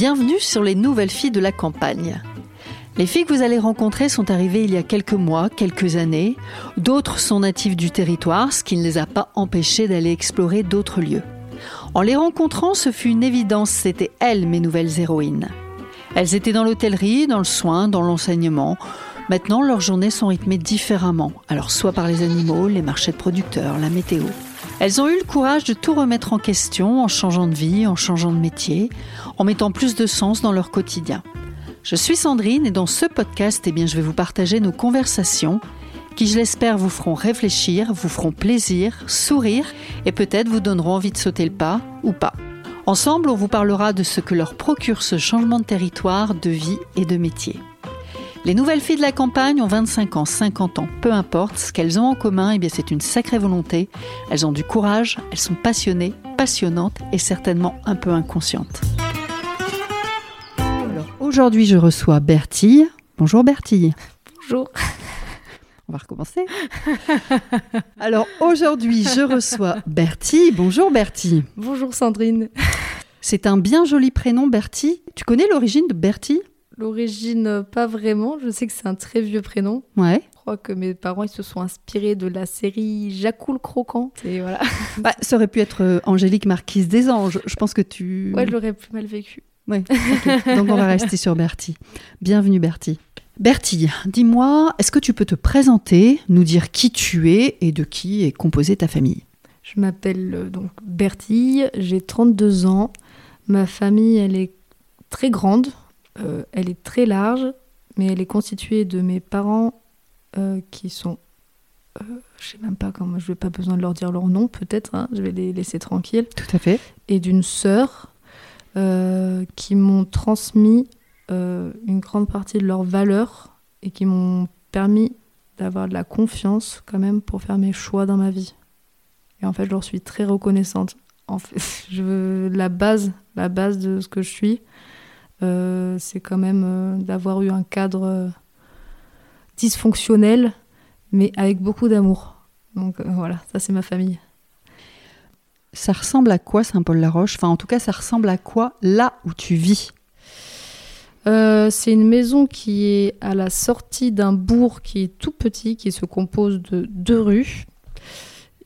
Bienvenue sur les nouvelles filles de la campagne. Les filles que vous allez rencontrer sont arrivées il y a quelques mois, quelques années. D'autres sont natives du territoire, ce qui ne les a pas empêchées d'aller explorer d'autres lieux. En les rencontrant, ce fut une évidence, c'étaient elles mes nouvelles héroïnes. Elles étaient dans l'hôtellerie, dans le soin, dans l'enseignement. Maintenant, leurs journées sont rythmées différemment, alors soit par les animaux, les marchés de producteurs, la météo. Elles ont eu le courage de tout remettre en question en changeant de vie, en changeant de métier, en mettant plus de sens dans leur quotidien. Je suis Sandrine et dans ce podcast, eh bien, je vais vous partager nos conversations qui, je l'espère, vous feront réfléchir, vous feront plaisir, sourire et peut-être vous donneront envie de sauter le pas ou pas. Ensemble, on vous parlera de ce que leur procure ce changement de territoire, de vie et de métier. Les nouvelles filles de la campagne ont 25 ans, 50 ans, peu importe. Ce qu'elles ont en commun, eh bien, c'est une sacrée volonté. Elles ont du courage, elles sont passionnées, passionnantes et certainement un peu inconscientes. Alors, aujourd'hui, je reçois Bertille. Bonjour Bertille. Bonjour. On va recommencer. Alors, aujourd'hui, je reçois Bertille. Bonjour Bertille. Bonjour Sandrine. C'est un bien joli prénom, Bertie. Tu connais l'origine de Bertie L'origine, euh, pas vraiment. Je sais que c'est un très vieux prénom. Ouais. Je crois que mes parents ils se sont inspirés de la série Jacou le croquant. Et voilà. Bah, ça aurait pu être euh, Angélique Marquise des Anges. Je pense que tu. Ouais, je l'aurais plus mal vécu. Ouais. Donc on va rester sur Bertie. Bienvenue Bertie. Bertie, dis-moi, est-ce que tu peux te présenter, nous dire qui tu es et de qui est composée ta famille? Je m'appelle euh, donc Bertille, j'ai 32 ans. Ma famille, elle est très grande, euh, elle est très large, mais elle est constituée de mes parents euh, qui sont. euh, je sais même pas comment, je n'ai pas besoin de leur dire leur nom, peut-être, hein, je vais les laisser tranquilles. Tout à fait. Et d'une sœur euh, qui m'ont transmis une grande partie de leurs valeurs et qui m'ont permis d'avoir de la confiance quand même pour faire mes choix dans ma vie. Et en fait, je leur suis très reconnaissante. En fait, je, la base, la base de ce que je suis, euh, c'est quand même euh, d'avoir eu un cadre euh, dysfonctionnel, mais avec beaucoup d'amour. Donc voilà, ça c'est ma famille. Ça ressemble à quoi Saint-Paul-la-Roche? Enfin, en tout cas, ça ressemble à quoi là où tu vis? C'est une maison qui est à la sortie d'un bourg qui est tout petit, qui se compose de deux rues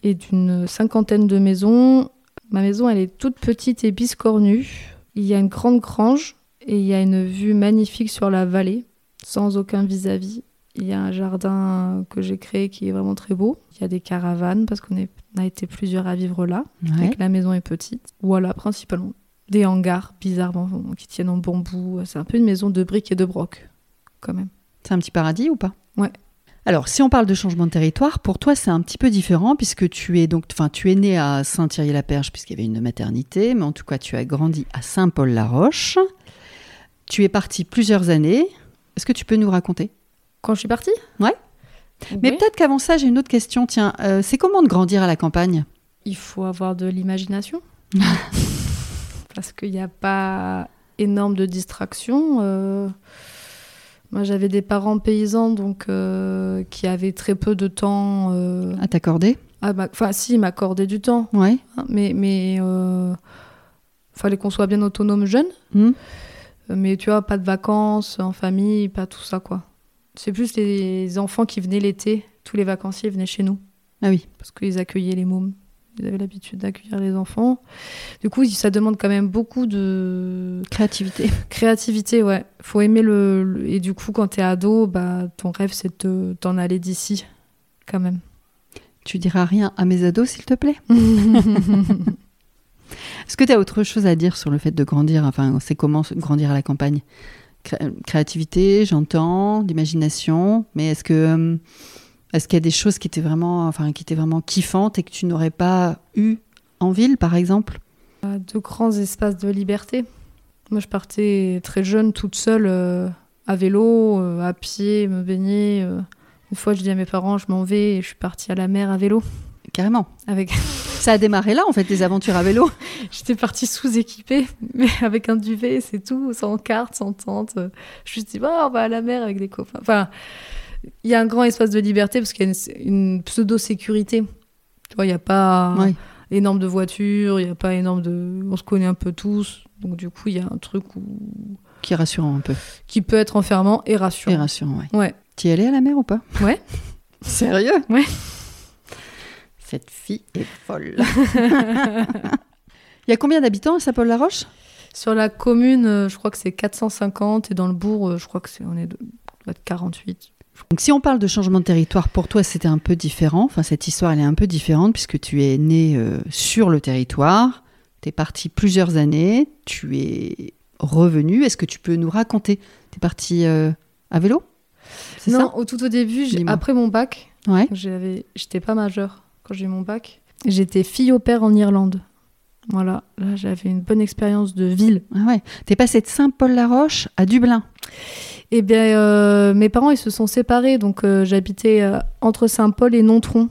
et d'une cinquantaine de maisons. Ma maison, elle est toute petite et biscornue. Il y a une grande grange et il y a une vue magnifique sur la vallée, sans aucun vis-à-vis. Il y a un jardin que j'ai créé qui est vraiment très beau. Il y a des caravanes parce qu'on a été plusieurs à vivre là, Ouais. et que la maison est petite. Voilà, principalement. Des hangars bizarrement qui tiennent en bambou. C'est un peu une maison de briques et de broc, quand même. C'est un petit paradis ou pas? Ouais. Alors, si on parle de changement de territoire, pour toi, c'est un petit peu différent puisque tu es donc, enfin, tu es né à Saint-Thierry-la-Perche puisqu'il y avait une maternité, mais en tout cas, tu as grandi à Saint-Paul-la-Roche. Tu es parti plusieurs années. Est-ce que tu peux nous raconter? Quand je suis partie? Ouais. Mais Oui. peut-être qu'avant ça, j'ai une autre question. Tiens, euh, c'est comment de grandir à la campagne? Il faut avoir de l'imagination. Parce qu'il n'y a pas énorme de distractions. euh, Moi, j'avais des parents paysans donc euh, qui avaient très peu de temps. euh, à t'accorder? À m'a- Enfin, si, ils m'accordaient du temps. Ouais. hein, mais mais euh, fallait qu'on soit bien autonome jeune. Hmm. Mais tu vois, pas de vacances en famille, pas tout ça, quoi. C'est plus les enfants qui venaient l'été. Tous les vacanciers venaient chez nous Ah oui. parce qu'ils accueillaient les mômes. Ils avaient l'habitude d'accueillir les enfants. Du coup, ça demande quand même beaucoup de Créativité. créativité, ouais. Faut aimer le... le- Et du coup, quand t'es ado, bah, ton rêve, c'est de te- t'en aller d'ici, quand même. Tu diras rien à mes ados, s'il te plaît Est-ce que tu as autre chose à dire sur le fait de grandir Enfin, c'est comment grandir à la campagne? Cré- Créativité, j'entends, d'imagination, mais est-ce que euh, est-ce qu'il y a des choses qui étaient vraiment, enfin, qui étaient vraiment kiffantes et que tu n'aurais pas eu en ville, par exemple? Euh, de grands espaces de liberté. Moi, je partais très jeune, toute seule, euh, à vélo, euh, à pied, me baigner. euh. Une fois, je dis à mes parents, je m'en vais et je suis partie à la mer à vélo. Carrément. Avec... Ça a démarré là, en fait, tes aventures à vélo. J'étais partie sous-équipée, mais avec un duvet, c'est tout, sans carte, sans tente. Je me suis dit, bah, on va à la mer avec des copains. Enfin, il y a un grand espace de liberté parce qu'il y a une, une pseudo-sécurité. Tu vois, il n'y a pas. Énorme de voitures, il n'y a pas énorme de. On se connaît un peu tous. Donc, du coup, il y a un truc où... Qui est rassurant un peu. qui peut être enfermant et rassurant. Et rassurant, ouais. Ouais. Tu y allais à la mer ou pas? Ouais. Sérieux? Ouais. Cette fille est folle. Il y a combien d'habitants à Saint-Paul-la-Roche? Sur la commune, euh, je crois que c'est 450 et dans le bourg, euh, je crois que c'est on est de, on doit être 48. Donc si on parle de changement de territoire, pour toi c'était un peu différent. Enfin cette histoire elle est un peu différente puisque tu es né euh, sur le territoire, tu es parti plusieurs années, tu es revenu. Est-ce que tu peux nous raconter? Tu es parti euh, à vélo? Non, ça? au tout au début, après mon bac, Ouais. j'étais pas majeure quand j'ai eu mon bac. J'étais fille au père en Irlande. Voilà, là j'avais une bonne expérience de ville. Ah ouais. T'es passé de Saint-Paul-la-Roche à Dublin. Eh bien, euh, mes parents ils se sont séparés, donc euh, j'habitais euh, entre Saint-Paul et Nontron.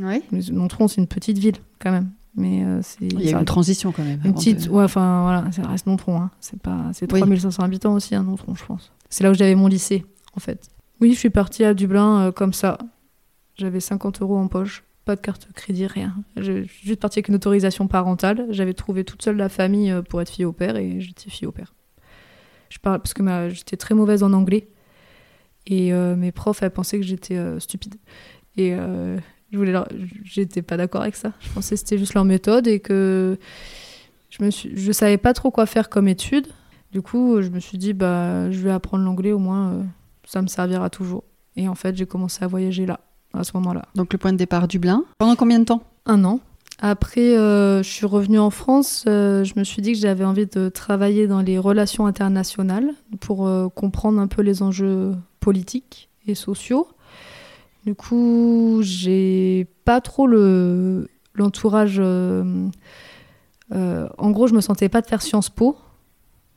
Ouais. Mais Nontron, c'est une petite ville quand même, mais c'est Il y a une transition quand même. Une petite, de- ouais, enfin voilà, ça reste Nontron. Hein. C'est pas, c'est Oui. 3500 habitants aussi, hein, Nontron, je pense. C'est là où j'avais mon lycée, en fait. Oui, je suis partie à Dublin comme ça. J'avais 50 euros en poche, pas de carte de crédit, rien. Je juste partie avec une autorisation parentale. J'avais trouvé toute seule la famille euh, pour être fille au père et j'étais fille au père. Je parle parce que j'étais très mauvaise en anglais et euh, mes profs elles pensaient que j'étais euh, stupide et je voulais j'étais pas d'accord avec ça. Je pensais que c'était juste leur méthode et que je me suis, je savais pas trop quoi faire comme étude. Du coup, je me suis dit bah je vais apprendre l'anglais au moins ça me servira toujours. Et en fait, j'ai commencé à voyager là à ce moment-là. Donc le point de départ Dublin. Pendant combien de temps? Un an. Après, euh, je suis revenue en France. euh, je me suis dit que j'avais envie de travailler dans les relations internationales pour euh, comprendre un peu les enjeux politiques et sociaux. Du coup, j'ai pas trop le l'entourage. en gros, je me sentais pas de faire Sciences Po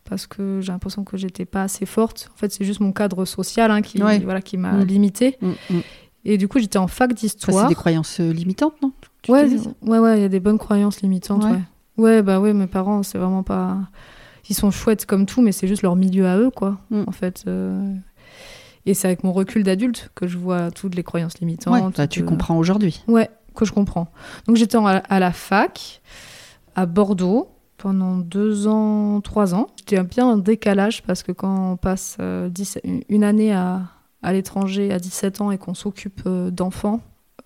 parce que j'ai l'impression que j'étais pas assez forte. En fait, c'est juste mon cadre social hein, qui Ouais. voilà qui m'a Mm. limitée. Mm, mm. Et du coup, j'étais en fac d'histoire. C'est des croyances euh, limitantes, non? Tu Ouais, ouais, ouais, il y a des bonnes croyances limitantes. Ouais. Ouais, ouais, bah ouais, mes parents, c'est vraiment pas. Ils sont chouettes comme tout, mais c'est juste leur milieu à eux, quoi. Mm. En fait. euh, Et c'est avec mon recul d'adulte que je vois toutes les croyances Ouais, limitantes. bah, tu que- comprends aujourd'hui. Ouais, que je comprends. Donc j'étais à la fac à Bordeaux pendant deux ans, trois ans. J'étais bien en décalage parce que quand on passe euh, 10 une année à, à l'étranger à 17 ans et qu'on s'occupe euh, d'enfants,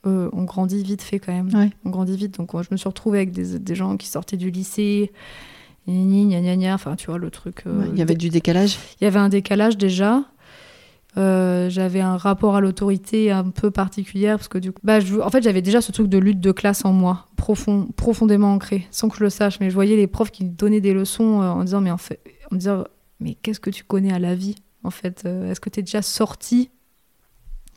euh, on grandit vite fait quand même. Ouais. On grandit vite. Donc je me suis retrouvée avec des, des gens qui sortaient du lycée. Gna gna gna enfin tu vois le truc. euh, Il y avait du décalage. il y avait un décalage déjà. Euh, j'avais un rapport à l'autorité un peu particulier parce que du coup, bah, je, en fait, j'avais déjà ce truc de lutte de classe en moi, profond, profondément ancré, sans que je le sache. Mais je voyais les profs qui donnaient des leçons en disant, mais en fait, en disant, mais qu'est-ce que tu connais à la vie? En fait, Euh, est-ce que tu es déjà sorti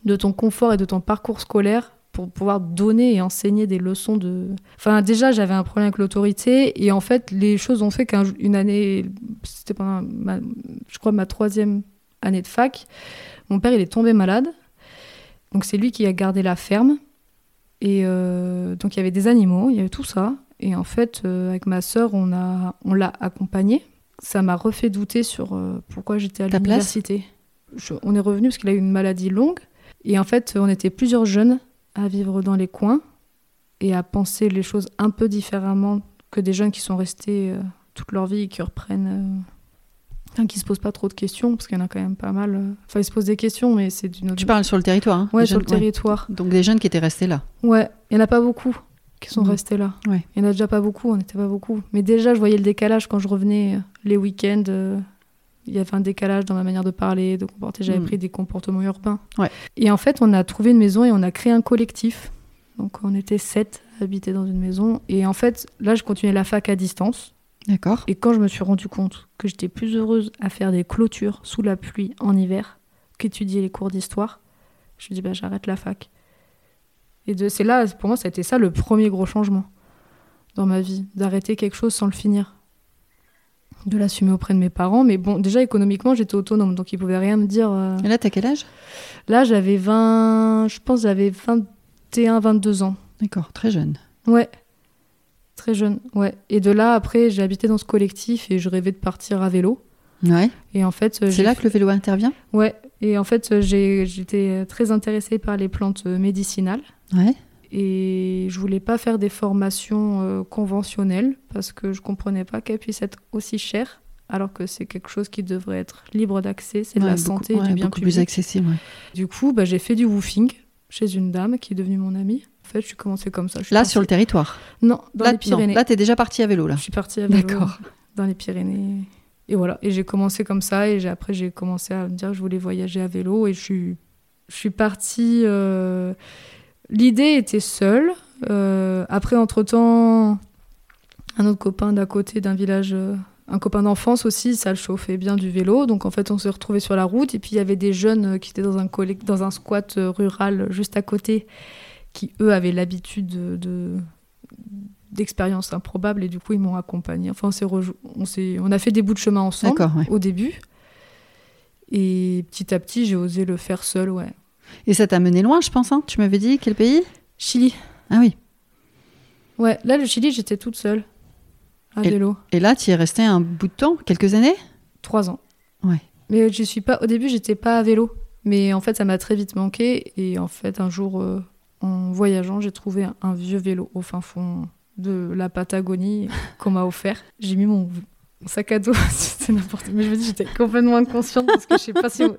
de ton confort et de ton parcours scolaire pour pouvoir donner et enseigner des leçons de. Enfin, déjà, j'avais un problème avec l'autorité et en fait, les choses ont fait qu'une année, c'était pendant, ma, je crois, ma troisième année de fac, mon père, il est tombé malade. Donc, c'est lui qui a gardé la ferme. Et euh, donc, il y avait des animaux, il y avait tout ça. Et en fait, euh, avec ma sœur, on l'a on accompagné. Ça m'a refait douter sur euh, pourquoi j'étais à l'université. On est revenu parce qu'il a eu une maladie longue. Et en fait, on était plusieurs jeunes à vivre dans les coins et à penser les choses un peu différemment que des jeunes qui sont restés euh, toute leur vie et qui reprennent. euh, qui se posent pas trop de questions, parce qu'il y en a quand même pas mal. euh. Enfin, ils se posent des questions, mais c'est d'une autre. Tu parles sur le territoire. hein, Ouais, sur le ouais. territoire. Donc des jeunes qui étaient restés là. Ouais, il y en a pas beaucoup qui sont Mhm. restés là. Ouais. Il y en a déjà pas beaucoup, on n'était pas beaucoup. Mais déjà, je voyais le décalage quand je revenais euh, les week-ends. euh, Il y avait un décalage dans ma manière de parler, de comporter. J'avais Mhm. pris des comportements urbains. Ouais. Et en fait, on a trouvé une maison et on a créé un collectif. Donc, on était sept à habiter dans une maison. Et en fait, là, je continuais la fac à distance. D'accord. Et quand je me suis rendu compte que j'étais plus heureuse à faire des clôtures sous la pluie en hiver qu'étudier les cours d'histoire, je me dis bah j'arrête la fac. Et de c'est là pour moi ça a été ça le premier gros changement dans ma vie, d'arrêter quelque chose sans le finir. De l'assumer auprès de mes parents, mais bon, déjà économiquement, j'étais autonome, donc ils pouvaient rien me dire. euh. Et là, t'as quel âge? Là, j'avais 20, je pense j'avais 21, 22 ans. D'accord, très jeune. Ouais. Très jeune, ouais. Et de là, après, j'ai habité dans ce collectif et je rêvais de partir à vélo. Ouais. Et en fait, euh, C'est là que le vélo intervient? Ouais, et en fait, euh, j'étais très intéressée par les plantes médicinales. Ouais. Et je voulais pas faire des formations euh, conventionnelles parce que je comprenais pas qu'elles puissent être aussi chères, alors que c'est quelque chose qui devrait être libre d'accès. C'est de la beaucoup- santé ouais, du bien beaucoup public. plus accessible. ouais. Du coup, bah, j'ai fait du woofing chez une dame qui est devenue mon amie. En fait, je suis commencé comme ça. Là, partie- sur le territoire. Non, dans là, les Pyrénées. non, là, t'es déjà parti à vélo, là. Je suis partie à vélo D'accord. dans les Pyrénées. Et voilà. Et j'ai commencé comme ça. Et après, j'ai commencé à me dire que je voulais voyager à vélo. Et je suis, je suis partie. euh, L'idée était seule. Euh, après, entre-temps, un autre copain d'à côté d'un village, euh, un copain d'enfance aussi, ça le chauffait bien du vélo. Donc en fait, on s'est retrouvés sur la route. Et puis il y avait des jeunes euh, qui étaient dans un, dans un squat rural juste à côté, qui eux avaient l'habitude de, de- d'expériences improbables. Et du coup, ils m'ont accompagné. Enfin, on, on, a fait des bouts de chemin ensemble ouais. au début. Et petit à petit, j'ai osé le faire seul, ouais. Et ça t'a mené loin, je pense. hein tu m'avais dit quel pays? Chili. Ah oui. Ouais, là, le Chili, j'étais toute seule. À Et- vélo. Et là, tu y es resté un bout de temps, quelques années? Trois ans. Ouais. Mais je suis pas. Au début, j'étais pas à vélo. Mais en fait, ça m'a très vite manqué. Et en fait, un jour, euh, en voyageant, j'ai trouvé un, un vieux vélo au fin fond de la Patagonie qu'on m'a offert. J'ai mis mon sac à dos. C'était n'importe Mais je me dis, j'étais complètement inconsciente parce que je sais pas si. On,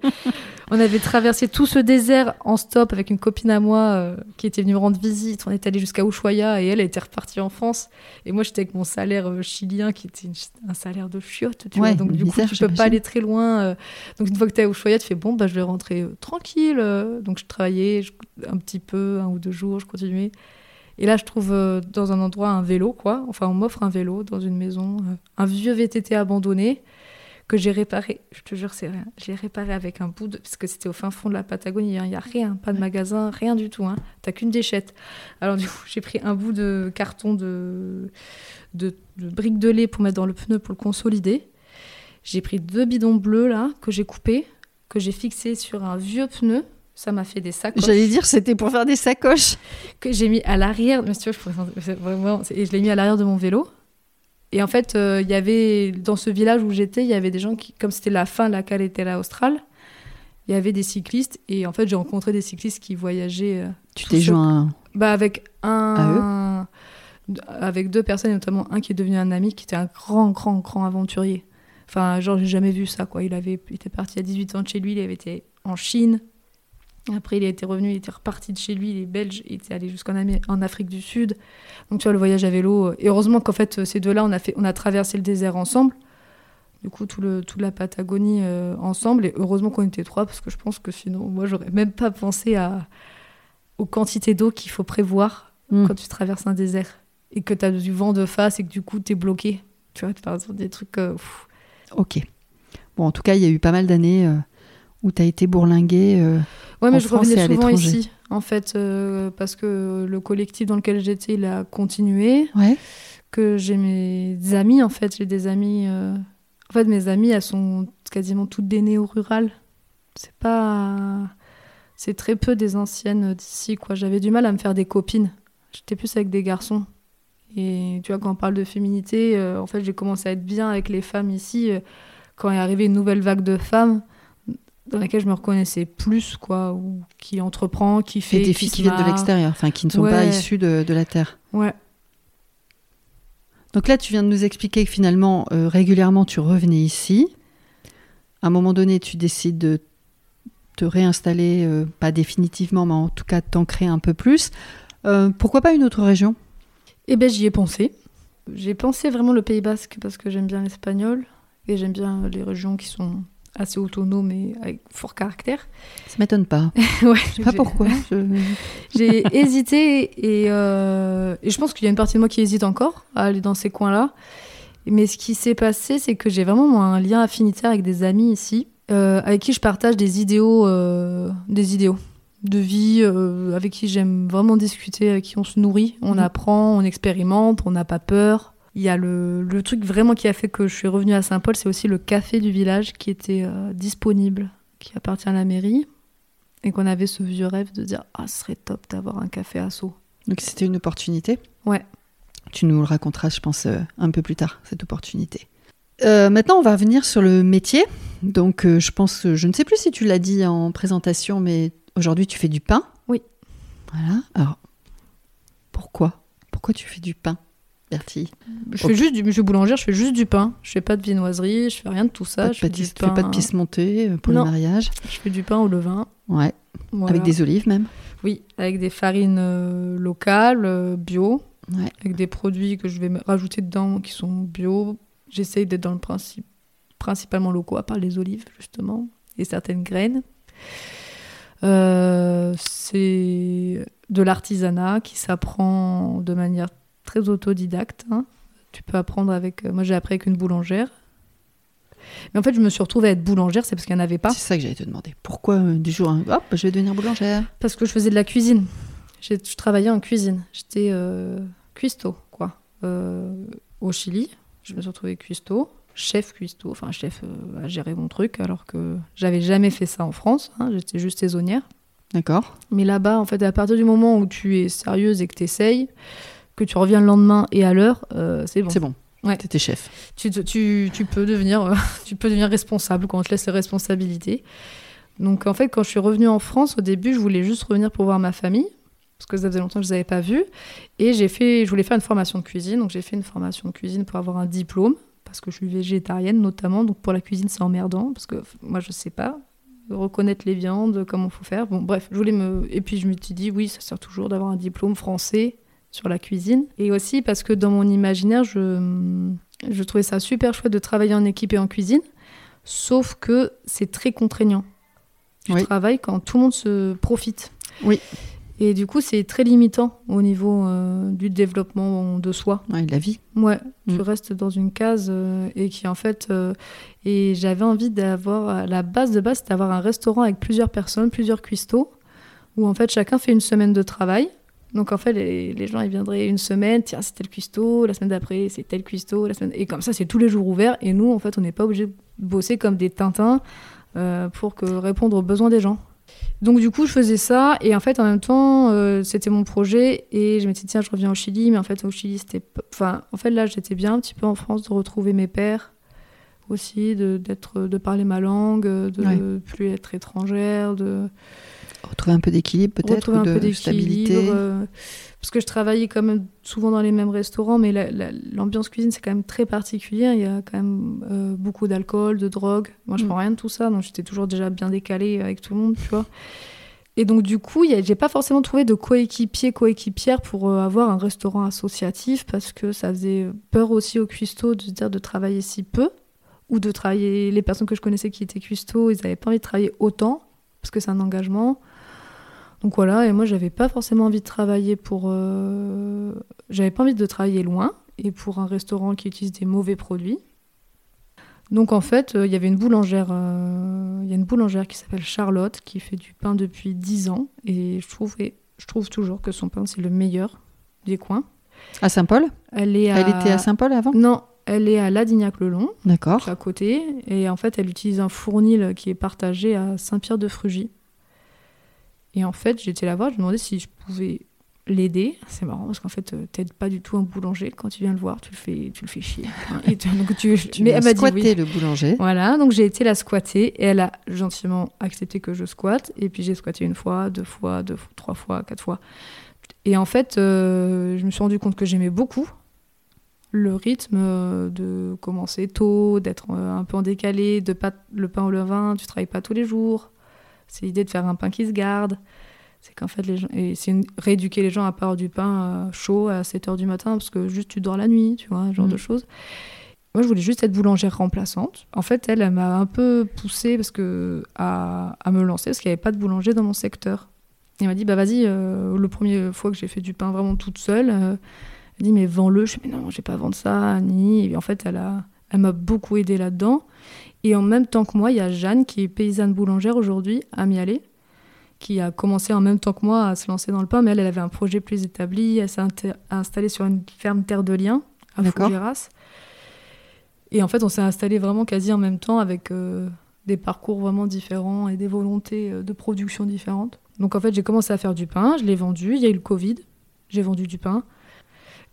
on avait traversé tout ce désert en stop avec une copine à moi euh, qui était venue me rendre visite. On est allé jusqu'à Ushuaia et elle était repartie en France. Et moi, j'étais avec mon salaire euh, chilien qui était une- un salaire de chiotte. Tu Ouais, vois. Donc, du coup, tu peux pas aller très loin. euh. Donc, une fois que tu es à Ushuaia, tu fais bon, bah, je vais rentrer tranquille. Donc, je travaillais je- un petit peu, un ou deux jours, je continuais. Et là, je trouve euh, dans un endroit un vélo, quoi. Enfin, on m'offre un vélo dans une maison, euh, un vieux VTT abandonné que j'ai réparé. Je te jure, c'est rien. J'ai réparé avec un bout de. Parce que c'était au fin fond de la Patagonie. Il n'y a rien, pas de magasin, rien du tout. Hein. T'as qu'une déchette. Alors, du coup, j'ai pris un bout de carton de, de, de briques de lait pour mettre dans le pneu pour le consolider. J'ai pris deux bidons bleus, là, que j'ai coupés, que j'ai fixés sur un vieux pneu. Ça m'a fait des sacoches J'allais dire, c'était pour faire des sacoches. que j'ai mis à l'arrière. Mais si tu veux, je vraiment- et je l'ai mis à l'arrière de mon vélo. Et en fait, euh, il y avait dans ce village où j'étais, il y avait des gens qui, comme c'était la fin de la Caletera australe, il y avait des cyclistes. Et en fait, j'ai rencontré des cyclistes qui voyageaient euh, Tu t'es joint. bah, avec un. avec deux personnes, notamment un qui est devenu un ami, qui était un grand, grand, grand aventurier. Enfin, genre, j'ai jamais vu ça, quoi. Il, avait, il était parti à 18 ans de chez lui, il avait été en Chine. Après, il était revenu, il était reparti de chez lui, il est belge, il était allé jusqu'en en Afrique du Sud. Donc, tu vois, le voyage à vélo. euh, Et heureusement qu'en fait, euh, ces deux-là, on, a fait- on a traversé le désert ensemble. Du coup, tout le, toute la Patagonie euh, ensemble. Et heureusement qu'on était trois, parce que je pense que sinon, moi, j'aurais même pas pensé à, aux quantités d'eau qu'il faut prévoir Mm. quand tu traverses un désert. Et que tu as du vent de face et que du coup, tu es bloqué. Tu vois, par exemple, des trucs. euh. Ok. Bon, en tout cas, il y a eu pas mal d'années euh, où tu as été bourlingué. euh, Ouais, mais En je France et revenais à souvent ici, en fait, euh, parce que le collectif dans lequel j'étais, il a continué. Ouais. Que j'ai mes amis, en fait, j'ai des amis. euh, En fait, mes amies, elles sont quasiment toutes des néo rurales. C'est pas. C'est très peu des anciennes d'ici, quoi. J'avais du mal à me faire des copines. J'étais plus avec des garçons. Et tu vois, quand on parle de féminité, euh, en fait, j'ai commencé à être bien avec les femmes ici. quand est arrivée une nouvelle vague de femmes, dans laquelle je me reconnaissais plus, quoi, ou qui entreprend, qui fait. Et des filles qui viennent de l'extérieur, enfin qui ne sont pas issues de, de la Terre. Ouais. Donc là, tu viens de nous expliquer que finalement, euh, régulièrement, tu revenais ici. À un moment donné, tu décides de te réinstaller, euh, pas définitivement, mais en tout cas de t'ancrer un peu plus. Euh, pourquoi pas une autre région? Eh ben, j'y ai pensé. J'ai pensé vraiment le Pays Basque parce que j'aime bien l'espagnol et j'aime bien les régions qui sont assez autonomes et avec fort caractère. Ça m'étonne pas. ouais, Je sais pas j'ai- pourquoi. je- J'ai hésité et, euh, et je pense qu'il y a une partie de moi qui hésite encore à aller dans ces coins-là. Mais ce qui s'est passé, c'est que j'ai vraiment moi, un lien affinitaire avec des amis ici, euh, avec qui je partage des idéaux, euh, des idéaux de vie, avec qui j'aime vraiment discuter, avec qui on se nourrit, on Mhm. apprend, on expérimente, on n'a pas peur. Il y a le, le truc vraiment qui a fait que je suis revenue à Saint-Paul, c'est aussi le café du village qui était euh, disponible, qui appartient à la mairie, et qu'on avait ce vieux rêve de dire ah ce serait top d'avoir un café à Sceaux. Donc c'était une opportunité? Ouais. Tu nous le raconteras, je pense, euh, un peu plus tard, cette opportunité. Euh, maintenant, on va revenir sur le métier. Donc, je pense, je ne sais plus si tu l'as dit en présentation, mais aujourd'hui, tu fais du pain? Oui. Voilà. Alors, Pourquoi? Pourquoi tu fais du pain, Bertie Je fais juste du, je suis boulangère, je fais juste du pain. Je fais pas de viennoiserie, je fais rien de tout ça. Pas de je fais du pâtis- Tu fais pas de montées euh, pour Non. le mariage Je fais du pain au levain. Ouais. Voilà. Avec des olives même Oui, avec des farines euh, locales, euh, bio, Ouais. avec des produits que je vais rajouter dedans qui sont bio. J'essaye d'être dans le principe principalement locaux, à part les olives justement et certaines graines. Euh, c'est de l'artisanat qui s'apprend de manière très autodidacte. hein. Tu peux apprendre avec. Moi, j'ai appris avec une boulangère. Mais en fait, je me suis retrouvée à être boulangère, c'est parce qu'il n'y en avait pas. C'est ça que j'allais te demander. Pourquoi euh, du jour, un- hop, je vais devenir boulangère? Parce que je faisais de la cuisine. Je travaillais en cuisine. J'étais euh, cuistot, quoi. Euh, au Chili, je me suis retrouvée cuistot, chef cuistot, enfin chef euh, à gérer mon truc, alors que j'avais jamais fait ça en France. hein, J'étais juste saisonnière. D'accord Mais là-bas, en fait, à partir du moment où tu es sérieuse et que tu essayes, que tu reviens le lendemain et à l'heure, euh, c'est bon. C'est bon. Ouais. T'étais chef. tu, tu, tu peux devenir, euh, tu peux devenir responsable quand on te laisse les responsabilités. Donc en fait, quand je suis revenue en France, au début, je voulais juste revenir pour voir ma famille, parce que ça faisait longtemps que je ne les avais pas vus. Et j'ai fait, je voulais faire une formation de cuisine, donc j'ai fait une formation de cuisine pour avoir un diplôme, parce que je suis végétarienne notamment, donc pour la cuisine c'est emmerdant, parce que moi je sais pas reconnaître les viandes, comment faut faire. Bon bref, je voulais me... Et puis je me suis dit, oui, ça sert toujours d'avoir un diplôme français sur la cuisine. Et aussi parce que dans mon imaginaire, je, je trouvais ça super chouette de travailler en équipe et en cuisine, sauf que c'est très contraignant. Tu Oui. travailles quand tout le monde se profite. Oui. Et du coup, c'est très limitant au niveau euh, du développement de soi. Ouais, la vie. Ouais, tu Mm. restes dans une case euh, et qui en fait. euh, et j'avais envie d'avoir. La base de base, c'était d'avoir un restaurant avec plusieurs personnes, plusieurs cuistots, où en fait chacun fait une semaine de travail. Donc en fait, les, les gens ils viendraient une semaine, tiens, c'est tel cuistot, la semaine d'après, c'est tel cuistot, la semaine. Et comme ça, c'est tous les jours ouverts. Et nous, en fait, on n'est pas obligé de bosser comme des tintins euh, pour que, répondre aux besoins des gens. Donc du coup, je faisais ça et en fait, en même temps, euh, c'était mon projet et je m'étais dit tiens, je reviens au Chili, mais en fait, au Chili, c'était, enfin, en fait, là, j'étais bien un petit peu en France de retrouver mes pères aussi, de d'être, de parler ma langue, de Ouais. plus être étrangère, de Retrouver un peu d'équilibre peut-être retrouver ou un de peu d'équilibre. stabilité. euh, parce que je travaillais quand même souvent dans les mêmes restaurants, mais la- la- l'ambiance cuisine, c'est quand même très particulier. Il y a quand même euh, beaucoup d'alcool, de drogue. Moi, je Mm. prends rien de tout ça, donc j'étais toujours déjà bien décalée avec tout le monde, tu vois. Et donc, du coup, j'ai pas forcément trouvé de coéquipier, coéquipière pour euh, avoir un restaurant associatif parce que ça faisait peur aussi aux cuistots de se dire de travailler si peu ou de travailler. Les personnes que je connaissais qui étaient cuistots, ils avaient pas envie de travailler autant parce que c'est un engagement. Donc voilà, et moi j'avais pas forcément envie de travailler pour. euh, J'avais pas envie de travailler loin et pour un restaurant qui utilise des mauvais produits. Donc en fait, euh, il y avait une boulangère, euh, y a une boulangère qui s'appelle Charlotte qui fait du pain depuis 10 ans et je trouve, et je trouve toujours que son pain c'est le meilleur des coins. À Saint-Paul? Elle est à... Elle était à Saint-Paul avant? Non, elle est à Ladignac-le-Long, D'accord. à côté, et en fait elle utilise un fournil qui est partagé à Saint-Pierre-de-Frugy. Et en fait, j'étais la voir, je me demandais si je pouvais l'aider. C'est marrant parce qu'en fait, euh, t'aides pas du tout un boulanger. Quand tu viens le voir, tu le fais, tu le fais chier. hein. Et tu- donc tu, Tu mais elle m'a dit oui. le boulanger. Voilà, donc j'ai été la squatter et elle a gentiment accepté que je squatte. Et puis j'ai squatté une fois, deux fois, deux trois fois, quatre fois. Et en fait, euh, je me suis rendu compte que j'aimais beaucoup le rythme euh, de commencer tôt, d'être un peu en décalé, de pas le pain au levain, tu travailles pas tous les jours. C'est l'idée de faire un pain qui se garde. C'est qu'en fait, les gens. Et c'est une- rééduquer les gens à part du pain euh, chaud à 7 h du matin parce que juste tu dors la nuit, tu vois, ce genre Mm. de choses. Moi, je voulais juste être boulangère remplaçante. En fait, elle, elle m'a un peu poussée parce que, à, à me lancer parce qu'il n'y avait pas de boulanger dans mon secteur. Elle m'a dit, bah vas-y, euh, le premier fois que j'ai fait du pain vraiment toute seule, euh, elle dit, mais vends-le. Je dis, mais non, je vais pas vendre ça, ni. Et en fait, elle a, elle m'a beaucoup aidée là-dedans. Et en même temps que moi, il y a Jeanne, qui est paysanne boulangère aujourd'hui, à Mialet, qui a commencé en même temps que moi à se lancer dans le pain, mais elle, elle avait un projet plus établi. Elle s'est installée sur une ferme Terre de Liens, à. Fougeras. Et en fait, on s'est installé vraiment quasi en même temps avec euh, des parcours vraiment différents et des volontés euh, de production différentes. Donc en fait, j'ai commencé à faire du pain, je l'ai vendu, il y a eu le Covid, j'ai vendu du pain.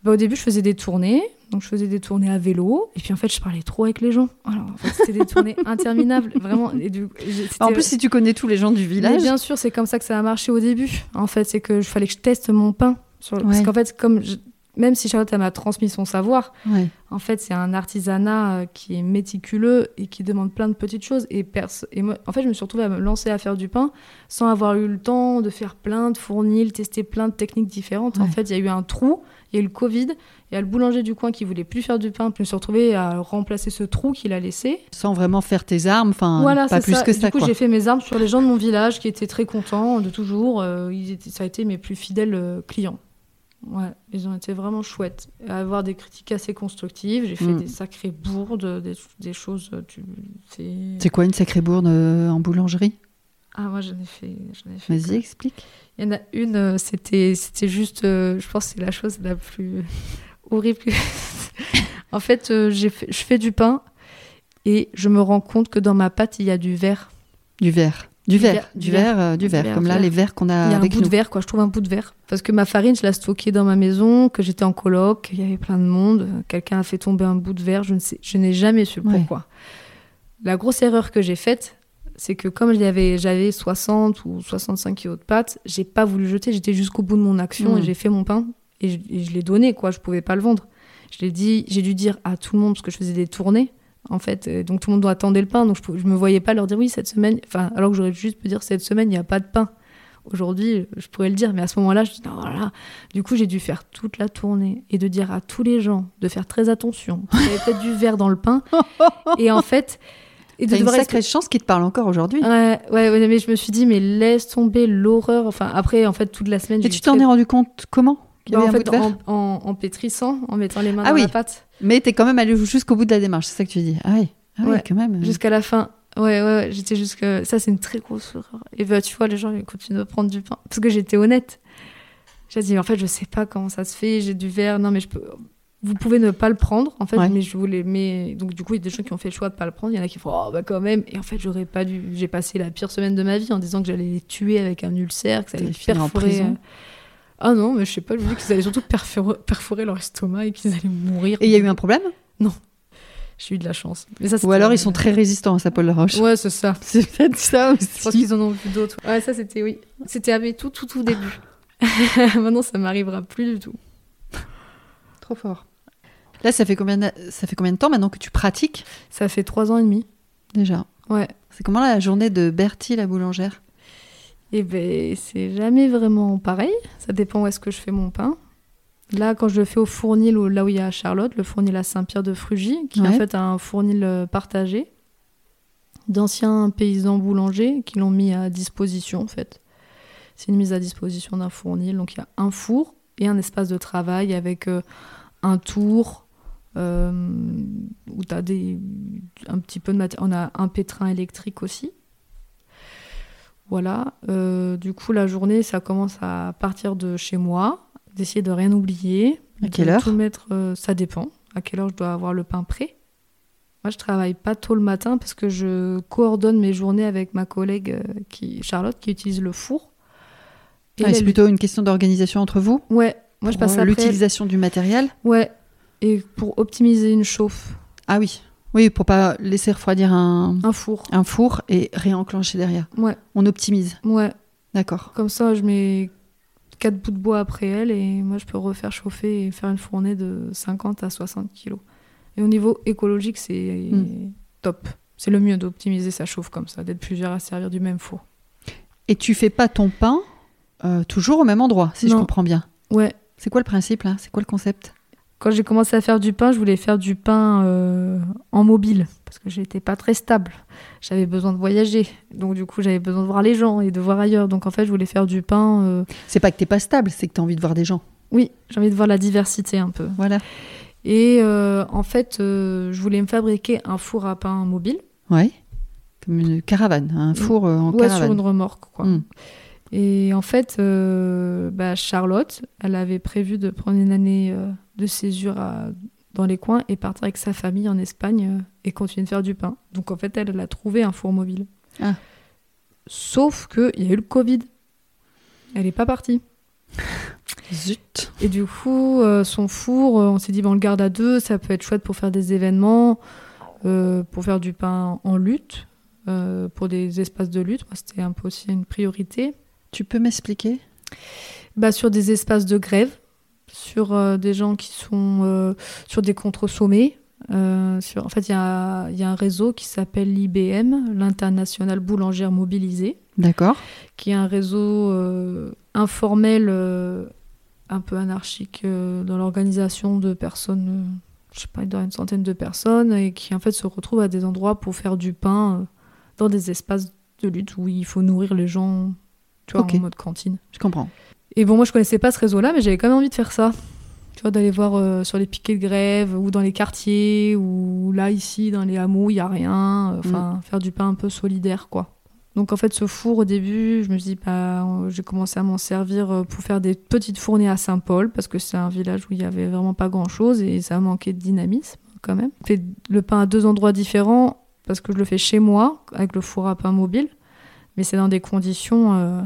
Bah, au début, je faisais des tournées, donc je faisais des tournées à vélo, et puis en fait, je parlais trop avec les gens. Alors en fait, c'était des tournées interminables, vraiment. Et du, j'ai- En plus, si tu connais tous les gens du mais village. bien sûr, c'est comme ça que ça a marché au début. En fait, c'est que je fallait que je teste mon pain. Sur- Ouais. Parce qu'en fait, comme je- même si Charlotte m'a transmis son savoir, Ouais. en fait, c'est un artisanat euh, qui est méticuleux et qui demande plein de petites choses. Et, et moi, en fait, je me suis retrouvée à me lancer à faire du pain sans avoir eu le temps de faire plein de fournils, tester plein de techniques différentes. En fait, il y a eu un trou, il y a eu le Covid, il y a le boulanger du coin qui voulait plus faire du pain. Puis je me suis retrouvée à remplacer ce trou qu'il a laissé. Sans vraiment faire tes armes, enfin, voilà, pas plus ça. que du ça, coup, quoi. j'ai fait mes armes sur les gens de mon village qui étaient très contents de toujours. Euh, ils étaient, ça a été mes plus fidèles euh, clients. Ouais, ils ont été vraiment chouettes. À avoir des critiques assez constructives. J'ai fait Mm. des sacrées bourdes, des, des choses. Tu, c'est... Quoi une sacrée bourde euh, en boulangerie? Ah, moi, j'en ai fait. Vas-y, explique. Il y en a une, euh, c'était, c'était juste. euh, je pense que c'est la chose la plus horrible. que- en fait, euh, j'ai fait- je fais du pain et je me rends compte que dans ma pâte, il y a du verre. Du verre. Du verre, du verre, euh, du verre, comme là les verres qu'on a Il y a un avec bout nous. de verre, quoi. Je trouve un bout de verre. Parce que ma farine, je la stockée dans ma maison, que j'étais en coloc, il y avait plein de monde. Quelqu'un a fait tomber un bout de verre, je ne sais, je n'ai jamais su Ouais. pourquoi. La grosse erreur que j'ai faite, c'est que comme j'avais, j'avais 60 ou 65 kilos de pâtes, j'ai pas voulu jeter, j'étais jusqu'au bout de mon action Mm. et j'ai fait mon pain et je, je l'ai donné, quoi. Je pouvais pas le vendre. Je l'ai dit, j'ai dû dire à tout le monde parce que je faisais des tournées. En fait, donc tout le monde doit attendre le pain, donc je, je me voyais pas leur dire oui cette semaine, enfin alors que j'aurais juste pu dire cette semaine il n'y a pas de pain. Aujourd'hui, je pourrais le dire, mais à ce moment-là, je dis non, voilà. Du coup, j'ai dû faire toute la tournée et de dire à tous les gens de faire très attention. Il y avait peut-être du verre dans le pain. Et en fait, et de une sacrée chance qui te parle encore aujourd'hui. Ouais, ouais, ouais, mais je me suis dit, mais laisse tomber l'horreur. Enfin, après, en fait, toute la semaine. Et tu t'en très- es rendu compte comment? Bah, en fait, pétrissant, en mettant les mains Ah dans oui. la pâte, Mais t'es quand même allé jusqu'au bout de la démarche, c'est ça que tu dis. Ah oui, ah oui quand même. jusqu'à la fin. Ouais, ouais, ouais, j'étais jusque. Ça, c'est une très grosse erreur. Et bah, tu vois, les gens, ils continuent de prendre du pain. Parce que j'étais honnête. J'ai dit, en fait, je sais pas comment ça se fait, j'ai du verre. Non, mais je peux. Vous pouvez ne pas le prendre, en fait, Ouais. mais je voulais. Mais... Donc, du coup, il y a des gens qui ont fait le choix de pas le prendre. Il y en a qui font, oh, bah, quand même. Et en fait, j'aurais pas dû. J'ai passé la pire semaine de ma vie en disant que j'allais les tuer avec un ulcère, que ça allait finir en perforer. prison. Ah non, mais je sais pas, je me dis qu'ils allaient surtout perforer, perforer leur estomac et qu'ils allaient mourir. Et il y a eu un problème? J'ai eu de la chance. Mais ça, Ou alors ils sont très résistants à ça, Paul Laroche. Ouais, c'est ça. C'est peut-être ça aussi. Je pense qu'ils en ont vu d'autres. Ouais, ça c'était oui. C'était à mes tout tout tout début. Maintenant, ça m'arrivera plus du tout. Trop fort. Là, ça fait combien de... ça fait combien de temps maintenant que tu pratiques? Ça fait trois ans et demi. déjà Ouais. C'est comment la journée de Bertie la boulangère? Et ben, c'est jamais vraiment pareil. Ça dépend où est-ce que je fais mon pain. Là, quand je le fais au fournil, là où il y a Charlotte, le fournil à Saint-Pierre de Frugy, qui est en fait un fournil euh, partagé d'anciens paysans boulangers qui l'ont mis à disposition, en fait. C'est une mise à disposition d'un fournil. Donc, il y a un four et un espace de travail avec euh, un tour euh, où tu as des, un petit peu de matière. On a un pétrin électrique aussi. Voilà. Euh, du coup, la journée, ça commence à partir de chez moi, d'essayer de rien oublier. À quelle heure tout mettre, euh, Ça dépend. À quelle heure je dois avoir le pain prêt. Moi, je travaille pas tôt le matin parce que je coordonne mes journées avec ma collègue euh, qui, Charlotte qui utilise le four. Ah, C'est plutôt une question d'organisation entre vous Ouais, moi je passe après. l'utilisation du matériel Ouais, et pour optimiser une chauffe, Ah oui. Oui, pour pas laisser refroidir un, un four. un four et réenclencher derrière. Ouais, On optimise. ouais. D'accord. Comme ça, je mets quatre bouts de bois après elle et moi je peux refaire chauffer et faire une fournée de 50 à 60 kilos. Et au niveau écologique, c'est Mm. top. C'est le mieux d'optimiser sa chauffe comme ça, d'être plusieurs à servir du même four. Et tu fais pas ton pain euh, toujours au même endroit, si je comprends bien. Ouais. C'est quoi le principe là? C'est quoi le concept? Quand j'ai commencé à faire du pain, je voulais faire du pain euh, en mobile parce que j'étais pas très stable. J'avais besoin de voyager, donc du coup j'avais besoin de voir les gens et de voir ailleurs. Donc en fait, je voulais faire du pain. euh, C'est pas que t'es pas stable, c'est que t'as envie de voir des gens. Oui, j'ai envie de voir la diversité un peu. Voilà. Et euh, en fait, euh, je voulais me fabriquer un four à pain mobile. Ouais. Comme une caravane, un four en ouais, sur caravane. une remorque, quoi. Mm. Et en fait, euh, bah, Charlotte, elle avait prévu de prendre une année euh, de césure à- dans les coins et partir avec sa famille en Espagne euh, et continuer de faire du pain. Donc en fait, elle, elle a trouvé un four mobile. Ah. Sauf qu'il y a eu le Covid. Elle n'est pas partie. Zut. Et du coup, son four, on s'est dit, bon, on le garde à deux, ça peut être chouette pour faire des événements, pour faire du pain en lutte, euh, pour des espaces de lutte. C'était un peu aussi une priorité. Tu peux m'expliquer? Bah, Sur des espaces de grève, sur euh, des gens qui sont euh, sur des contre-sommets. Euh, en fait, il y a, y a un réseau qui s'appelle l'IBM, l'International Boulangère Mobilisée, D'accord. qui est un réseau informel, un peu anarchique dans l'organisation de personnes, je sais pas, avoir une centaine de personnes, et qui en fait se retrouvent à des endroits pour faire du pain dans des espaces de lutte où il faut nourrir les gens, tu vois, Ok. en mode cantine. Je comprends. Et bon, moi, je connaissais pas ce réseau-là, mais j'avais quand même envie de faire ça. Tu vois, d'aller voir euh, sur les piquets de grève ou dans les quartiers ou là, ici, dans les hameaux, il y a rien. Enfin, faire du pain un peu solidaire, quoi. Donc, en fait, ce four, au début, je me dis, bah, j'ai commencé à m'en servir euh, pour faire des petites fournées à Saint-Paul parce que c'est un village où il y avait vraiment pas grand-chose et ça manquait de dynamisme, quand même. Je fais le pain à deux endroits différents parce que je le fais chez moi avec le four à pain mobile, mais c'est dans des conditions. euh,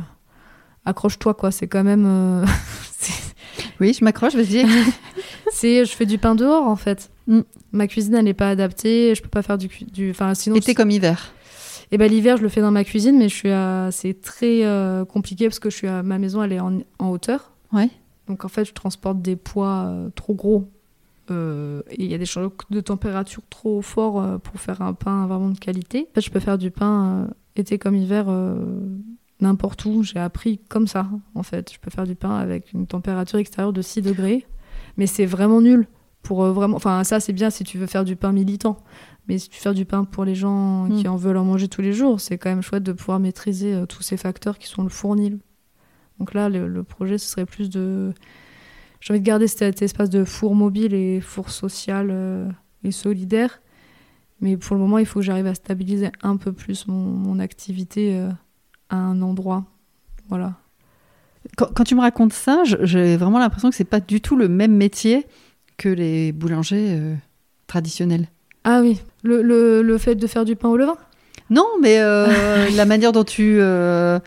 accroche-toi quoi c'est quand même euh, Oui, je m'accroche, vas-y. c'est je fais du pain dehors en fait Mm. ma cuisine elle n'est pas adaptée je peux pas faire du enfin sinon Été comme hiver. et ben l'hiver je le fais dans ma cuisine mais je suis à... c'est très euh, compliqué parce que je suis à... ma maison elle est en, en hauteur Ouais. donc en fait je transporte des poids euh, trop gros Euh, et il y a des changements de température trop forts pour faire un pain vraiment de qualité. En fait, je peux faire du pain été comme hiver n'importe où. J'ai appris comme ça, en fait. Je peux faire du pain avec une température extérieure de 6 degrés, mais c'est vraiment nul. Pour euh, vraiment, enfin ça c'est bien si tu veux faire du pain militant, mais si tu veux faire du pain pour les gens qui Mm. en veulent en manger tous les jours, c'est quand même chouette de pouvoir maîtriser euh, tous ces facteurs qui sont le fournil. Donc là, le, le projet, ce serait plus de. J'ai envie de garder cet, cet espace de four mobile et four social euh, et solidaire. Mais pour le moment, il faut que j'arrive à stabiliser un peu plus mon, mon activité euh, à un endroit. Voilà. Quand, quand tu me racontes ça, j'ai vraiment l'impression que c'est pas du tout le même métier que les boulangers euh, traditionnels. Ah oui, le, le, le fait de faire du pain au levain? Non, mais euh, la manière dont tu, euh,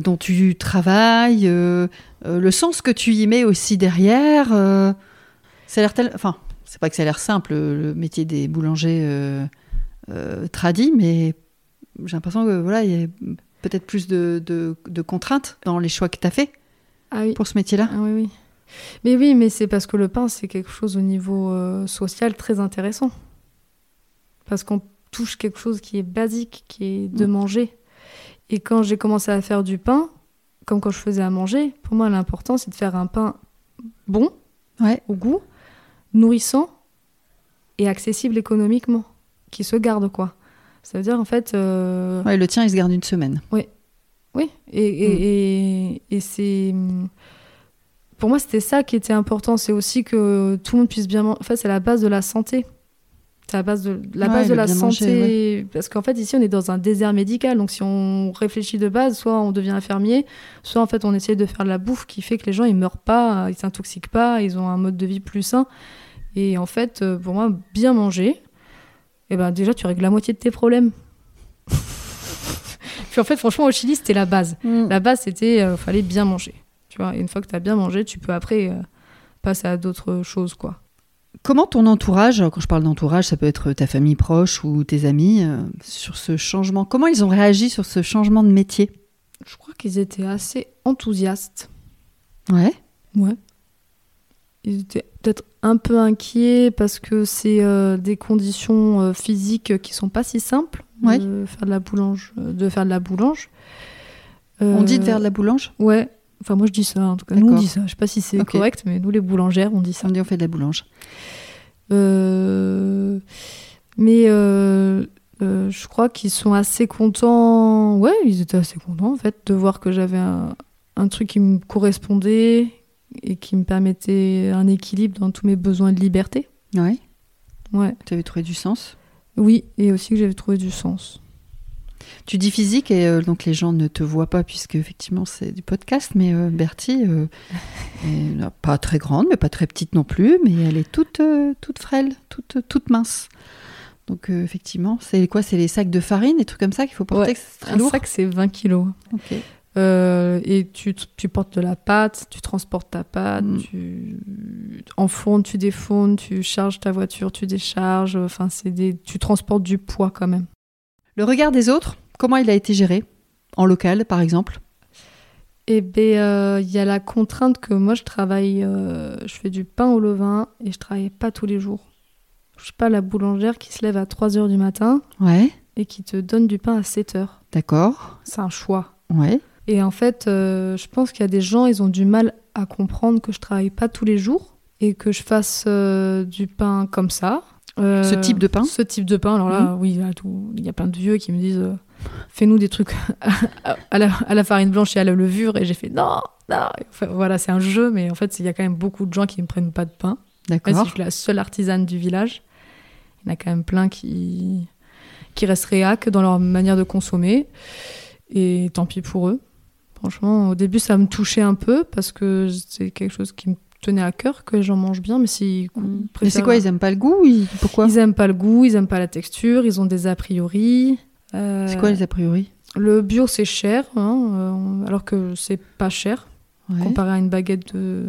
dont tu travailles, le sens que tu y mets aussi derrière, ça a l'air tel... Enfin, c'est pas que ça a l'air simple, le métier des boulangers tradis, mais j'ai l'impression que voilà, il y a peut-être plus de, de- de contraintes dans les choix que tu as fait Ah oui. pour ce métier-là. Ah oui, oui. Mais oui, mais c'est parce que le pain, c'est quelque chose au niveau euh, social très intéressant. Parce qu'on touche quelque chose qui est basique, qui est de Mm. manger. Et quand j'ai commencé à faire du pain, comme quand je faisais à manger, pour moi, l'important, c'est de faire un pain bon, Ouais. au goût, nourrissant et accessible économiquement, qui se garde, quoi. Ça veut dire, en fait... euh, Ouais, le tien, il se garde une semaine. oui, et, et, et, et c'est. Pour moi, c'était ça qui était important. C'est aussi que tout le monde puisse bien manger. En fait, c'est la base de la santé. C'est la base de la, Ouais, base de la santé. manger, Parce qu'en fait, ici, on est dans un désert médical. Donc, si on réfléchit de base, soit on devient infirmier, soit en fait, on essaie de faire de la bouffe qui fait que les gens, ils meurent pas, ils s'intoxiquent pas, ils ont un mode de vie plus sain. Et en fait, euh, pour moi, bien manger, eh ben, déjà, tu règles la moitié de tes problèmes. Puis en fait, franchement, au Chili, c'était la base. La base, c'était euh, fallait bien manger. Tu vois, et une fois que tu as bien mangé, tu peux après euh, passer à d'autres choses, quoi. Comment ton entourage, quand je parle d'entourage, ça peut être ta famille proche ou tes amis, euh, sur ce changement Comment ils ont réagi sur ce changement de métier? Je crois qu'ils étaient assez enthousiastes. Ouais. Ouais. Ils étaient peut-être un peu inquiets parce que c'est euh, des conditions euh, physiques qui sont pas si simples Ouais. de faire de la boulange. euh, De faire de la boulange. On dit de faire de la boulange Ouais. Enfin, moi je dis ça. En tout cas, nous on dit ça. Je sais pas si c'est correct, mais nous les boulangères, on dit ça. On dit on fait de la boulange. Mais je crois qu'ils sont assez contents. Ouais, ils étaient assez contents en fait de voir que j'avais un, un truc qui me correspondait et qui me permettait un équilibre dans tous mes besoins de liberté. Ouais. Ouais. Tu avais trouvé du sens? Oui, et aussi que j'avais trouvé du sens. Tu dis physique et euh, donc les gens ne te voient pas puisque effectivement c'est du podcast, mais euh, Bertie euh, est pas très grande, mais pas très petite non plus, mais elle est toute, euh, toute frêle, toute, toute mince. Donc effectivement, c'est quoi? C'est les sacs de farine, des trucs comme ça qu'il faut porter, Ouais, très Un lourd. sac, c'est 20 kilos. Ok. Euh, et tu, tu portes de la pâte, tu transportes ta pâte, Mm. tu enfournes, tu défournes, tu charges ta voiture, tu décharges. Enfin, c'est des, tu transportes du poids quand même. Le regard des autres, comment il a été géré? En local, par exemple? Eh bien, il y a la contrainte que moi, je travaille, euh, je fais du pain au levain et je travaille pas tous les jours. Je suis pas la boulangère qui se lève à 3 heures du matin Ouais, et qui te donne du pain à 7 heures. d'accord. C'est un choix. Ouais. Et en fait, euh, je pense qu'il y a des gens, ils ont du mal à comprendre que je travaille pas tous les jours et que je fasse euh, du pain comme ça. Euh, Ce type de pain Ce type de pain. Alors là, oui, là, tout- il y a plein de vieux qui me disent fais-nous des trucs à, à la, à la farine blanche et à la levure. Et j'ai fait non, non. Enfin, voilà, c'est un jeu, mais en fait, il y a quand même beaucoup de gens qui ne prennent pas de pain. Même si D'accord. je suis la seule artisane du village, il y en a quand même plein qui, qui restent réac dans leur manière de consommer. Et tant pis pour eux. Franchement, au début, ça me touchait un peu parce que c'est quelque chose qui me tenait à cœur que j'en mange bien. Mais s'ils Mm. Mais c'est quoi Ils aiment pas le goût ils- Pourquoi Ils aiment pas le goût, ils aiment pas la texture, ils ont des a priori. Euh, C'est quoi les a priori? Le bio, c'est cher, hein, euh, alors que c'est pas cher Ouais. comparé à une baguette de.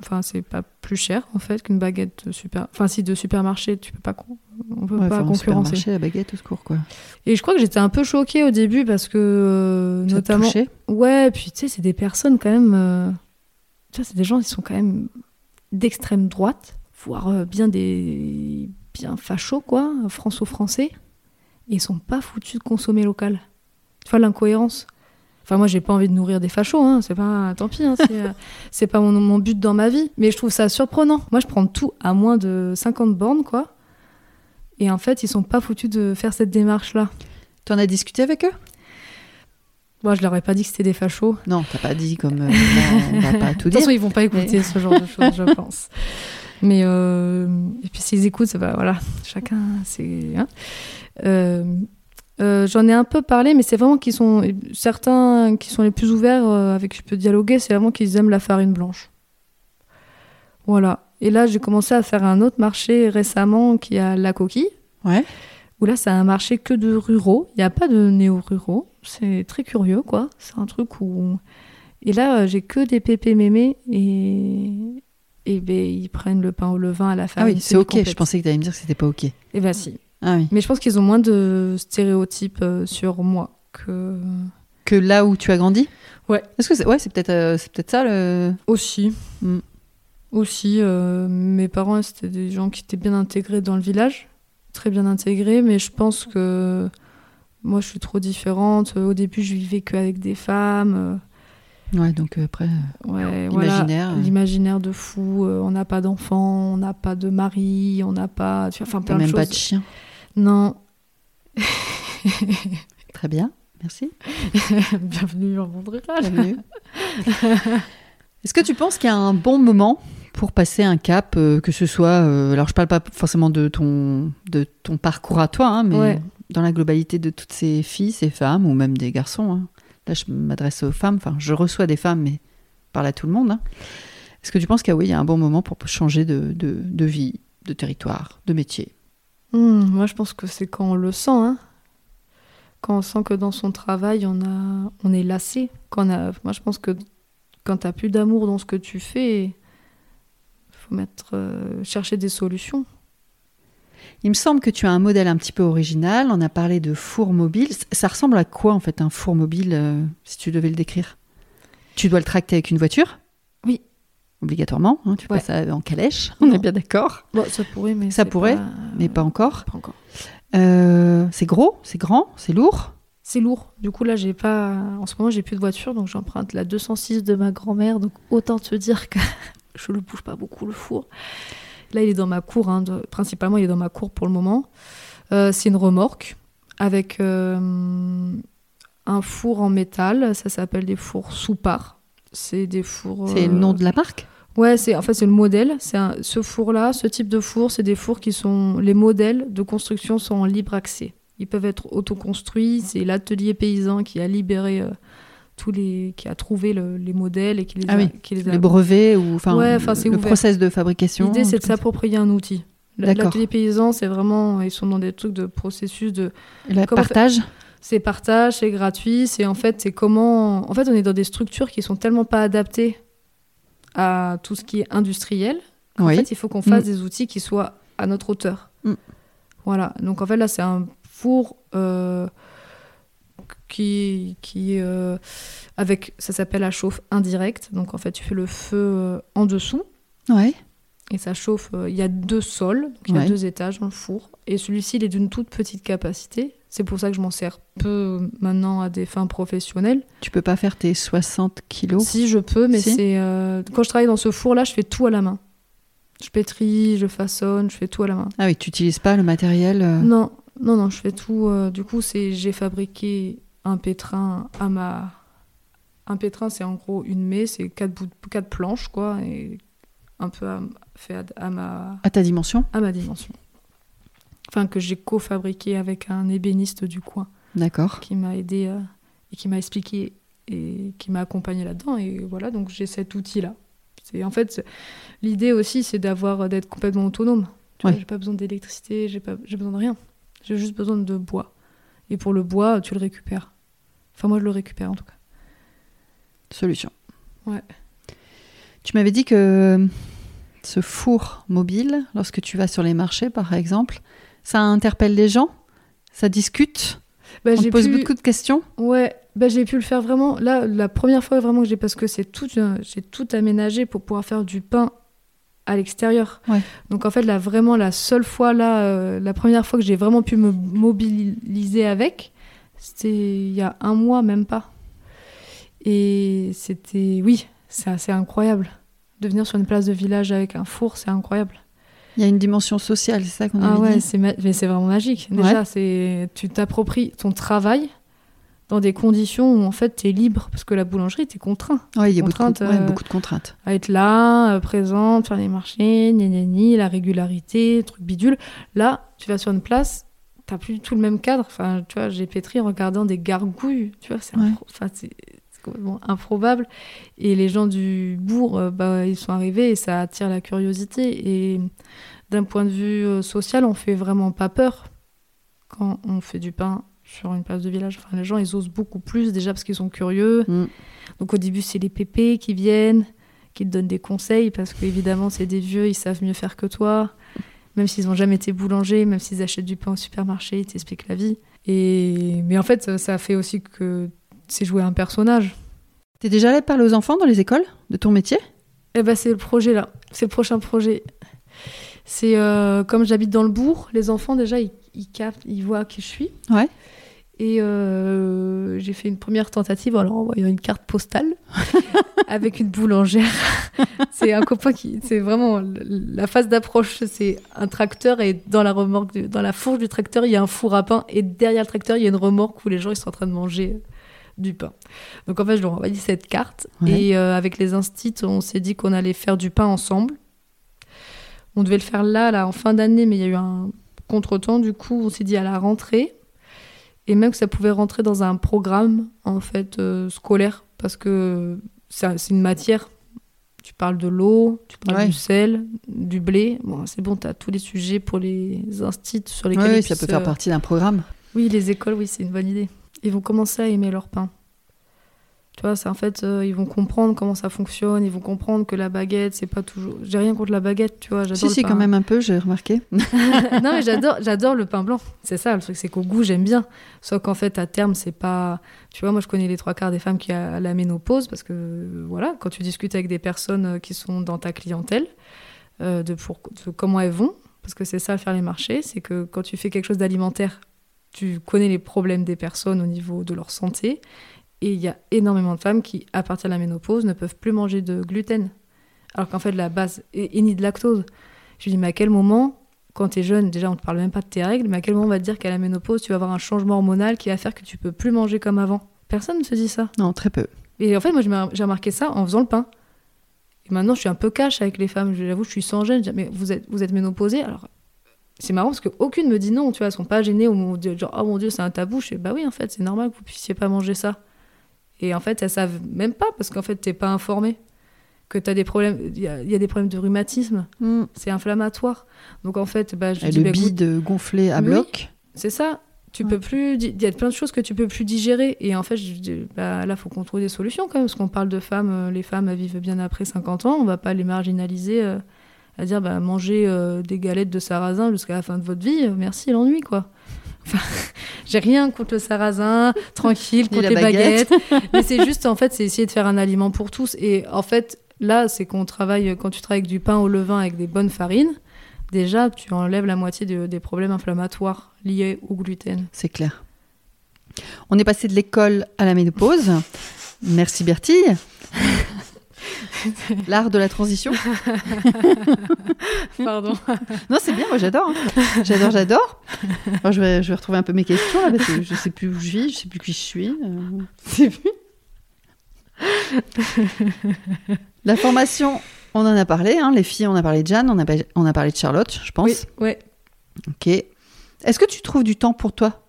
Enfin, c'est pas plus cher en fait qu'une baguette de super. Enfin, si de supermarché, tu peux pas. On peut Ouais, pas concurrencer. la baguette au secours, quoi. Et je crois que j'étais un peu choquée au début parce que euh, Ça te notamment. touchait Ouais, puis tu sais, c'est des personnes quand même. euh, Tu vois, c'est des gens qui sont quand même d'extrême droite, voire euh, bien des. bien fachos, quoi, franco-français. Et ils sont pas foutus de consommer local. Tu vois l'incohérence Enfin, moi, j'ai pas envie de nourrir des fachos, hein, c'est pas. Tant pis, hein, c'est, euh, c'est pas mon, mon but dans ma vie. Mais je trouve ça surprenant. Moi, je prends tout à moins de 50 bornes, quoi. Et en fait, ils sont pas foutus de faire cette démarche-là. T'en as discuté avec eux? Moi, je leur ai pas dit que c'était des fachos. Non, t'as pas dit comme. euh, on va pas tout De toute dire. façon, ils vont pas écouter ce genre de choses, je pense. Mais euh, et puis s'ils écoutent, ça va, voilà, chacun, c'est. hein. Euh, euh, J'en ai un peu parlé, mais c'est vraiment qu'ils sont certains qui sont les plus ouverts avec qui je peux dialoguer, c'est vraiment qu'ils aiment la farine blanche. Voilà. Et là, j'ai commencé à faire un autre marché récemment qui a la coquille. Ouais. Où là, c'est un marché que de ruraux. Il n'y a pas de néo-ruraux. C'est très curieux, quoi. C'est un truc où. Et là, euh, j'ai que des pépés mémés et. Et ben, ils prennent le pain au levain à la Ah farine. oui, c'est ok. complète. Je pensais que t'allais me dire que c'était pas ok. Et bah si. Ah oui. Mais je pense qu'ils ont moins de stéréotypes euh, sur moi que. Que là où tu as grandi? Ouais. Est-ce que c'est ouais, c'est peut-être euh, c'est peut-être ça le. Aussi. Mm. Aussi, euh, mes parents, c'était des gens qui étaient bien intégrés dans le village, très bien intégrés, mais je pense que moi, je suis trop différente. Au début, je vivais qu'avec des femmes. Ouais, donc euh, après euh, ouais, l'imaginaire. voilà, euh, l'imaginaire de fou. euh, on n'a pas d'enfants, on n'a pas de mari, on n'a pas. Tu vois, enfin, plein de même choses. pas de chien. Non. Très bien. Merci. Bienvenue en. Bienvenue. Est-ce que tu penses qu'il y a un bon moment pour passer un cap, euh, que ce soit, euh, alors je parle pas forcément de ton, de ton parcours à toi, hein, mais Ouais. dans la globalité de toutes ces filles, ces femmes, ou même des garçons. hein. Là, je m'adresse aux femmes, enfin, je reçois des femmes, mais je parle à tout le monde. hein. Est-ce que tu penses qu'il y a, oui, il y a un bon moment pour changer de, de, de vie, de territoire, de métier? Hmm, moi, je pense que c'est quand on le sent. hein. Quand on sent que dans son travail, on, a, on est lassé. Quand on a, moi, je pense que quand tu n'as plus d'amour dans ce que tu fais, faut mettre, euh, chercher des solutions. Il me semble que tu as un modèle un petit peu original. On a parlé de four mobile. Ça ressemble à quoi en fait un four mobile, euh, si tu devais le décrire? Tu dois le tracter avec une voiture? Oui. Obligatoirement. hein, tu Ouais. passes ça en calèche. On Non. est bien d'accord. Bon, ça pourrait, mais Ça pourrait, pas- Mais pas encore. pas encore. Euh, c'est gros, c'est grand, c'est lourd? C'est lourd. Du coup, là, j'ai pas. En ce moment, j'ai plus de voiture, donc j'emprunte la 206 de ma grand-mère. Donc autant te dire que je le bouge pas beaucoup le four. Là, il est dans ma cour. hein, de- Principalement, il est dans ma cour pour le moment. Euh, c'est une remorque avec euh, un four en métal. Ça s'appelle des fours Soupar. C'est des fours. C'est le nom de la marque? Ouais, c'est en fait c'est le modèle. C'est ce four-là, ce type de four, c'est des fours qui sont les modèles de construction sont en libre accès. Ils peuvent être autoconstruits. C'est l'atelier paysan qui a libéré euh, tous les, qui a trouvé le- les modèles et qui les Ah a, oui, qui les a- Le brevet ou enfin Ouais, le- le process de fabrication. L'idée, c'est de s'approprier un outil. L'atelier paysan, c'est vraiment, ils sont dans des trucs de processus de, Le Comment partage. c'est partage, c'est gratuit, c'est en fait, c'est comment, en fait, on est dans des structures qui sont tellement pas adaptées à tout ce qui est industriel. En Oui. fait, il faut qu'on fasse Mm. des outils qui soient à notre hauteur. Mm. Voilà. Donc en fait, là, c'est un four euh, qui, qui euh, avec, ça s'appelle la chauffe indirecte. Donc en fait, tu fais le feu euh, en dessous Ouais. et ça chauffe. euh, Il y a deux sols, donc il y a Ouais. deux étages dans le four. Et celui-ci, il est d'une toute petite capacité. C'est pour ça que je m'en sers peu maintenant à des fins professionnelles. Tu peux pas faire tes 60 kilos. Si je peux, mais Si. c'est euh, quand je travaille dans ce four-là, je fais tout à la main. Je pétris, je façonne, je fais tout à la main. Ah oui, tu n'utilises pas le matériel. euh, Non, non, non, je fais tout. euh, du coup, c'est j'ai fabriqué un pétrin à ma. Un pétrin, c'est en gros une mée, c'est quatre, bouts, quatre planches, quoi, et un peu à- fait à, à ma, À ta dimension à ma dimension. Enfin, que j'ai co-fabriqué avec un ébéniste du coin D'accord. qui m'a aidé euh, et qui m'a expliqué et qui m'a accompagné là-dedans. Et voilà, donc j'ai cet outil-là. C'est en fait l'idée aussi, c'est d'avoir d'être complètement autonome. Ouais. J'ai pas besoin d'électricité, j'ai pas, j'ai besoin de rien. J'ai juste besoin de bois. Et pour le bois, tu le récupères. Enfin, moi, je le récupère en tout cas. Solution. Ouais. Tu m'avais dit que ce four mobile, lorsque tu vas sur les marchés par exemple, ça interpelle les gens? Ça discute? Bah, On te pose pu- beaucoup de questions? Ouais, bah, j'ai pu le faire vraiment. Là, la première fois vraiment que j'ai, parce que c'est tout, euh, j'ai tout aménagé pour pouvoir faire du pain à l'extérieur. Ouais. Donc en fait, là, vraiment, la seule fois, là, euh, la première fois que j'ai vraiment pu me mobiliser avec, c'était il y a un mois, même pas. Et c'était, oui, c'est assez incroyable. De venir sur une place de village avec un four, c'est incroyable. Il y a une dimension sociale, c'est ça qu'on Ah avait ouais, dit mais c'est vraiment magique. Déjà, c'est tu t'appropries ton travail dans des conditions où en fait tu es libre parce que la boulangerie tu es contraint Ouais, il y a beaucoup de, contraintes, ouais, euh, beaucoup de contraintes. à être là, euh, présente, faire les marchés, gna, la régularité, truc bidule. Là, tu vas sur une place, t'as plus du tout le même cadre. Enfin, tu vois, j'ai pétri en regardant des gargouilles. Tu vois, c'est Ouais. impro- complètement improbable. Et les gens du bourg, euh, bah, ils sont arrivés et ça attire la curiosité. Et d'un point de vue social, on fait vraiment pas peur quand on fait du pain sur une place de village. Enfin, les gens, ils osent beaucoup plus déjà parce qu'ils sont curieux. Mm. Donc au début, c'est les pépés qui viennent, qui te donnent des conseils parce qu'évidemment, c'est des vieux, ils savent mieux faire que toi. Même s'ils n'ont jamais été boulangers, même s'ils achètent du pain au supermarché, ils t'expliquent la vie. Et... Mais en fait, ça, ça fait aussi que c'est jouer un personnage. T'es déjà allé parler aux enfants dans les écoles de ton métier? Eh ben, c'est le projet là. C'est le prochain projet. C'est euh, comme j'habite dans le bourg, les enfants déjà ils, ils captent, ils voient qui je suis. Ouais. Et euh, j'ai fait une première tentative en leur envoyant une carte postale avec une boulangère. c'est un copain qui, c'est vraiment la phase d'approche. C'est un tracteur et dans la remorque, du- dans la fourche du tracteur, il y a un four à pain et derrière le tracteur, il y a une remorque où les gens ils sont en train de manger du pain. Donc en fait, je leur ai envoyé cette carte Ouais. et euh, avec les instits, on s'est dit qu'on allait faire du pain ensemble. On devait le faire là, là, en fin d'année, mais il y a eu un contretemps. Du coup, on s'est dit à la rentrée. Et même que ça pouvait rentrer dans un programme, en fait, euh, scolaire. Parce que c'est une matière. Tu parles de l'eau, tu parles Ouais. du sel, du blé. Bon, c'est bon, tu as tous les sujets pour les instituts sur lesquels Oui, ça peut faire euh, partie d'un programme. oui, les écoles, oui, c'est une bonne idée. Ils vont commencer à aimer leur pain. Tu vois, c'est en fait, euh, ils vont comprendre comment ça fonctionne, ils vont comprendre que la baguette, c'est pas toujours. J'ai rien contre la baguette, tu vois, j'adore Si, si, pain. quand même un peu, j'ai remarqué. non, mais j'adore, j'adore le pain blanc. C'est ça, le truc, c'est qu'au goût, j'aime bien. Sauf qu'en fait, à terme, c'est pas. Tu vois, moi, je connais les trois quarts des femmes qui a la ménopause parce que, voilà, quand tu discutes avec des personnes euh, qui sont dans ta clientèle, euh, de, pour, de comment elles vont, parce que c'est ça, faire les marchés, c'est que quand tu fais quelque chose d'alimentaire, tu connais les problèmes des personnes au niveau de leur santé. Et il y a énormément de femmes qui, à partir de la ménopause, ne peuvent plus manger de gluten. Alors qu'en fait, la base est, est ni de lactose. Je lui dis, mais à quel moment quand tu es jeune, déjà on te parle même pas de tes règles, mais à quel moment on va te dire qu'à la ménopause, tu vas avoir un changement hormonal qui va faire que tu peux plus manger comme avant? Personne ne se dit ça. Non, très peu. Et en fait, moi, j'ai mar- j'ai remarqué ça en faisant le pain. Et maintenant, je suis un peu cash avec les femmes. J'avoue, je suis sans gêne. Je dis, mais vous êtes, vous êtes ménopausée Alors, c'est marrant parce qu'aucune me dit non. Tu vois, elles sont pas gênées au moment de genre, oh mon Dieu, c'est un tabou. Je fais, bah oui, en fait, c'est normal que vous puissiez pas manger ça. Et en fait, elles savent même pas parce qu'en fait, t'es pas informé. Que tu as des problèmes. Il y, a- il y a des problèmes de rhumatisme. Mm. C'est inflammatoire. Donc en fait, bah, je Et dis, le bah, gonflé à Oui. bloc. c'est ça. Tu Ouais. peux plus. Il y a plein de choses que tu peux plus digérer. Et en fait, je dis, bah, là, faut qu'on trouve des solutions quand même. Parce qu'on parle de femmes. euh, les femmes, elles vivent bien après 50 ans. On va pas les marginaliser euh, à dire, bah, manger euh, des galettes de sarrasin jusqu'à la fin de votre vie. merci l'ennui, quoi. Enfin, j'ai rien contre le sarrasin, tranquille, contre les baguette. baguettes. mais c'est juste, en fait, c'est essayer de faire un aliment pour tous. Et en fait, là, c'est qu'on travaille, quand tu travailles avec du pain au levain avec des bonnes farines, déjà, tu enlèves la moitié de- des problèmes inflammatoires liés au gluten. C'est clair. On est passé de l'école à la ménopause. Merci Bertille. L'art de la transition. Pardon. Non, c'est bien, moi j'adore. hein. J'adore, j'adore. Je, vais, je vais retrouver un peu mes questions là, parce que je sais plus où je vis, je sais plus qui je suis. euh. La formation, on en a parlé. hein, les filles, on a parlé de Jeanne, on a, pas- on a parlé de Charlotte, je pense. Oui, ouais. Ok. Est-ce que tu trouves du temps pour toi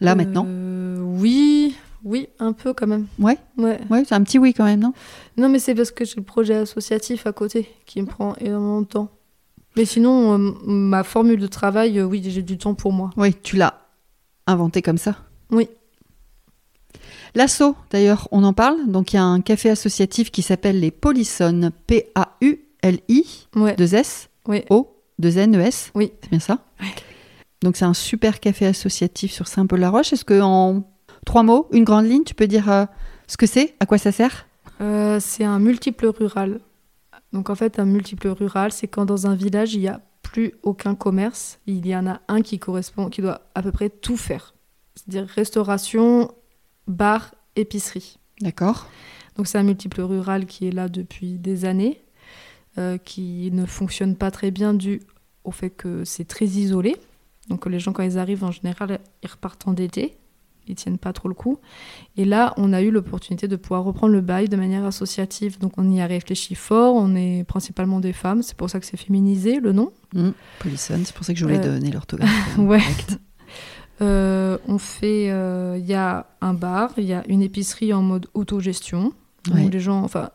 Là, maintenant? Euh, Oui, oui, un peu quand même. Ouais, Ouais. ouais, c'est un petit oui quand même, non? Non, mais c'est parce que j'ai le projet associatif à côté qui me prend énormément de temps. Mais sinon, euh, ma formule de travail, euh, oui, j'ai du temps pour moi. Oui, tu l'as inventé comme ça? Oui. L'asso, d'ailleurs, on en parle. Donc, il y a un café associatif qui s'appelle les Polissonnes. P-A-U-L-I, Ouais. 2 S, Oui. O, 2 N, E, S. Oui. C'est bien ça? Ouais. Donc, c'est un super café associatif sur Saint-Paul-la-Roche. Est-ce que, en trois mots, une grande ligne, tu peux dire euh, ce que c'est À quoi ça sert? Euh, c'est un multiple rural. Donc en fait, un multiple rural, c'est quand dans un village, il n'y a plus aucun commerce. Il y en a un qui correspond, qui doit à peu près tout faire. C'est-à-dire restauration, bar, épicerie. D'accord. Donc c'est un multiple rural qui est là depuis des années, euh, qui ne fonctionne pas très bien dû au fait que c'est très isolé. Donc les gens quand ils arrivent en général, ils repartent en été, ils tiennent pas trop le coup. Et là, on a eu l'opportunité de pouvoir reprendre le bail de manière associative. Donc on y a réfléchi fort, on est principalement des femmes, c'est pour ça que c'est féminisé le nom. Mmh. Polissonne, c'est pour ça que je voulais Euh, donner l'orthographe. euh, ouais. Euh, on fait, euh, il y a un bar, il y a une épicerie en mode autogestion. Ouais. les gens, enfin,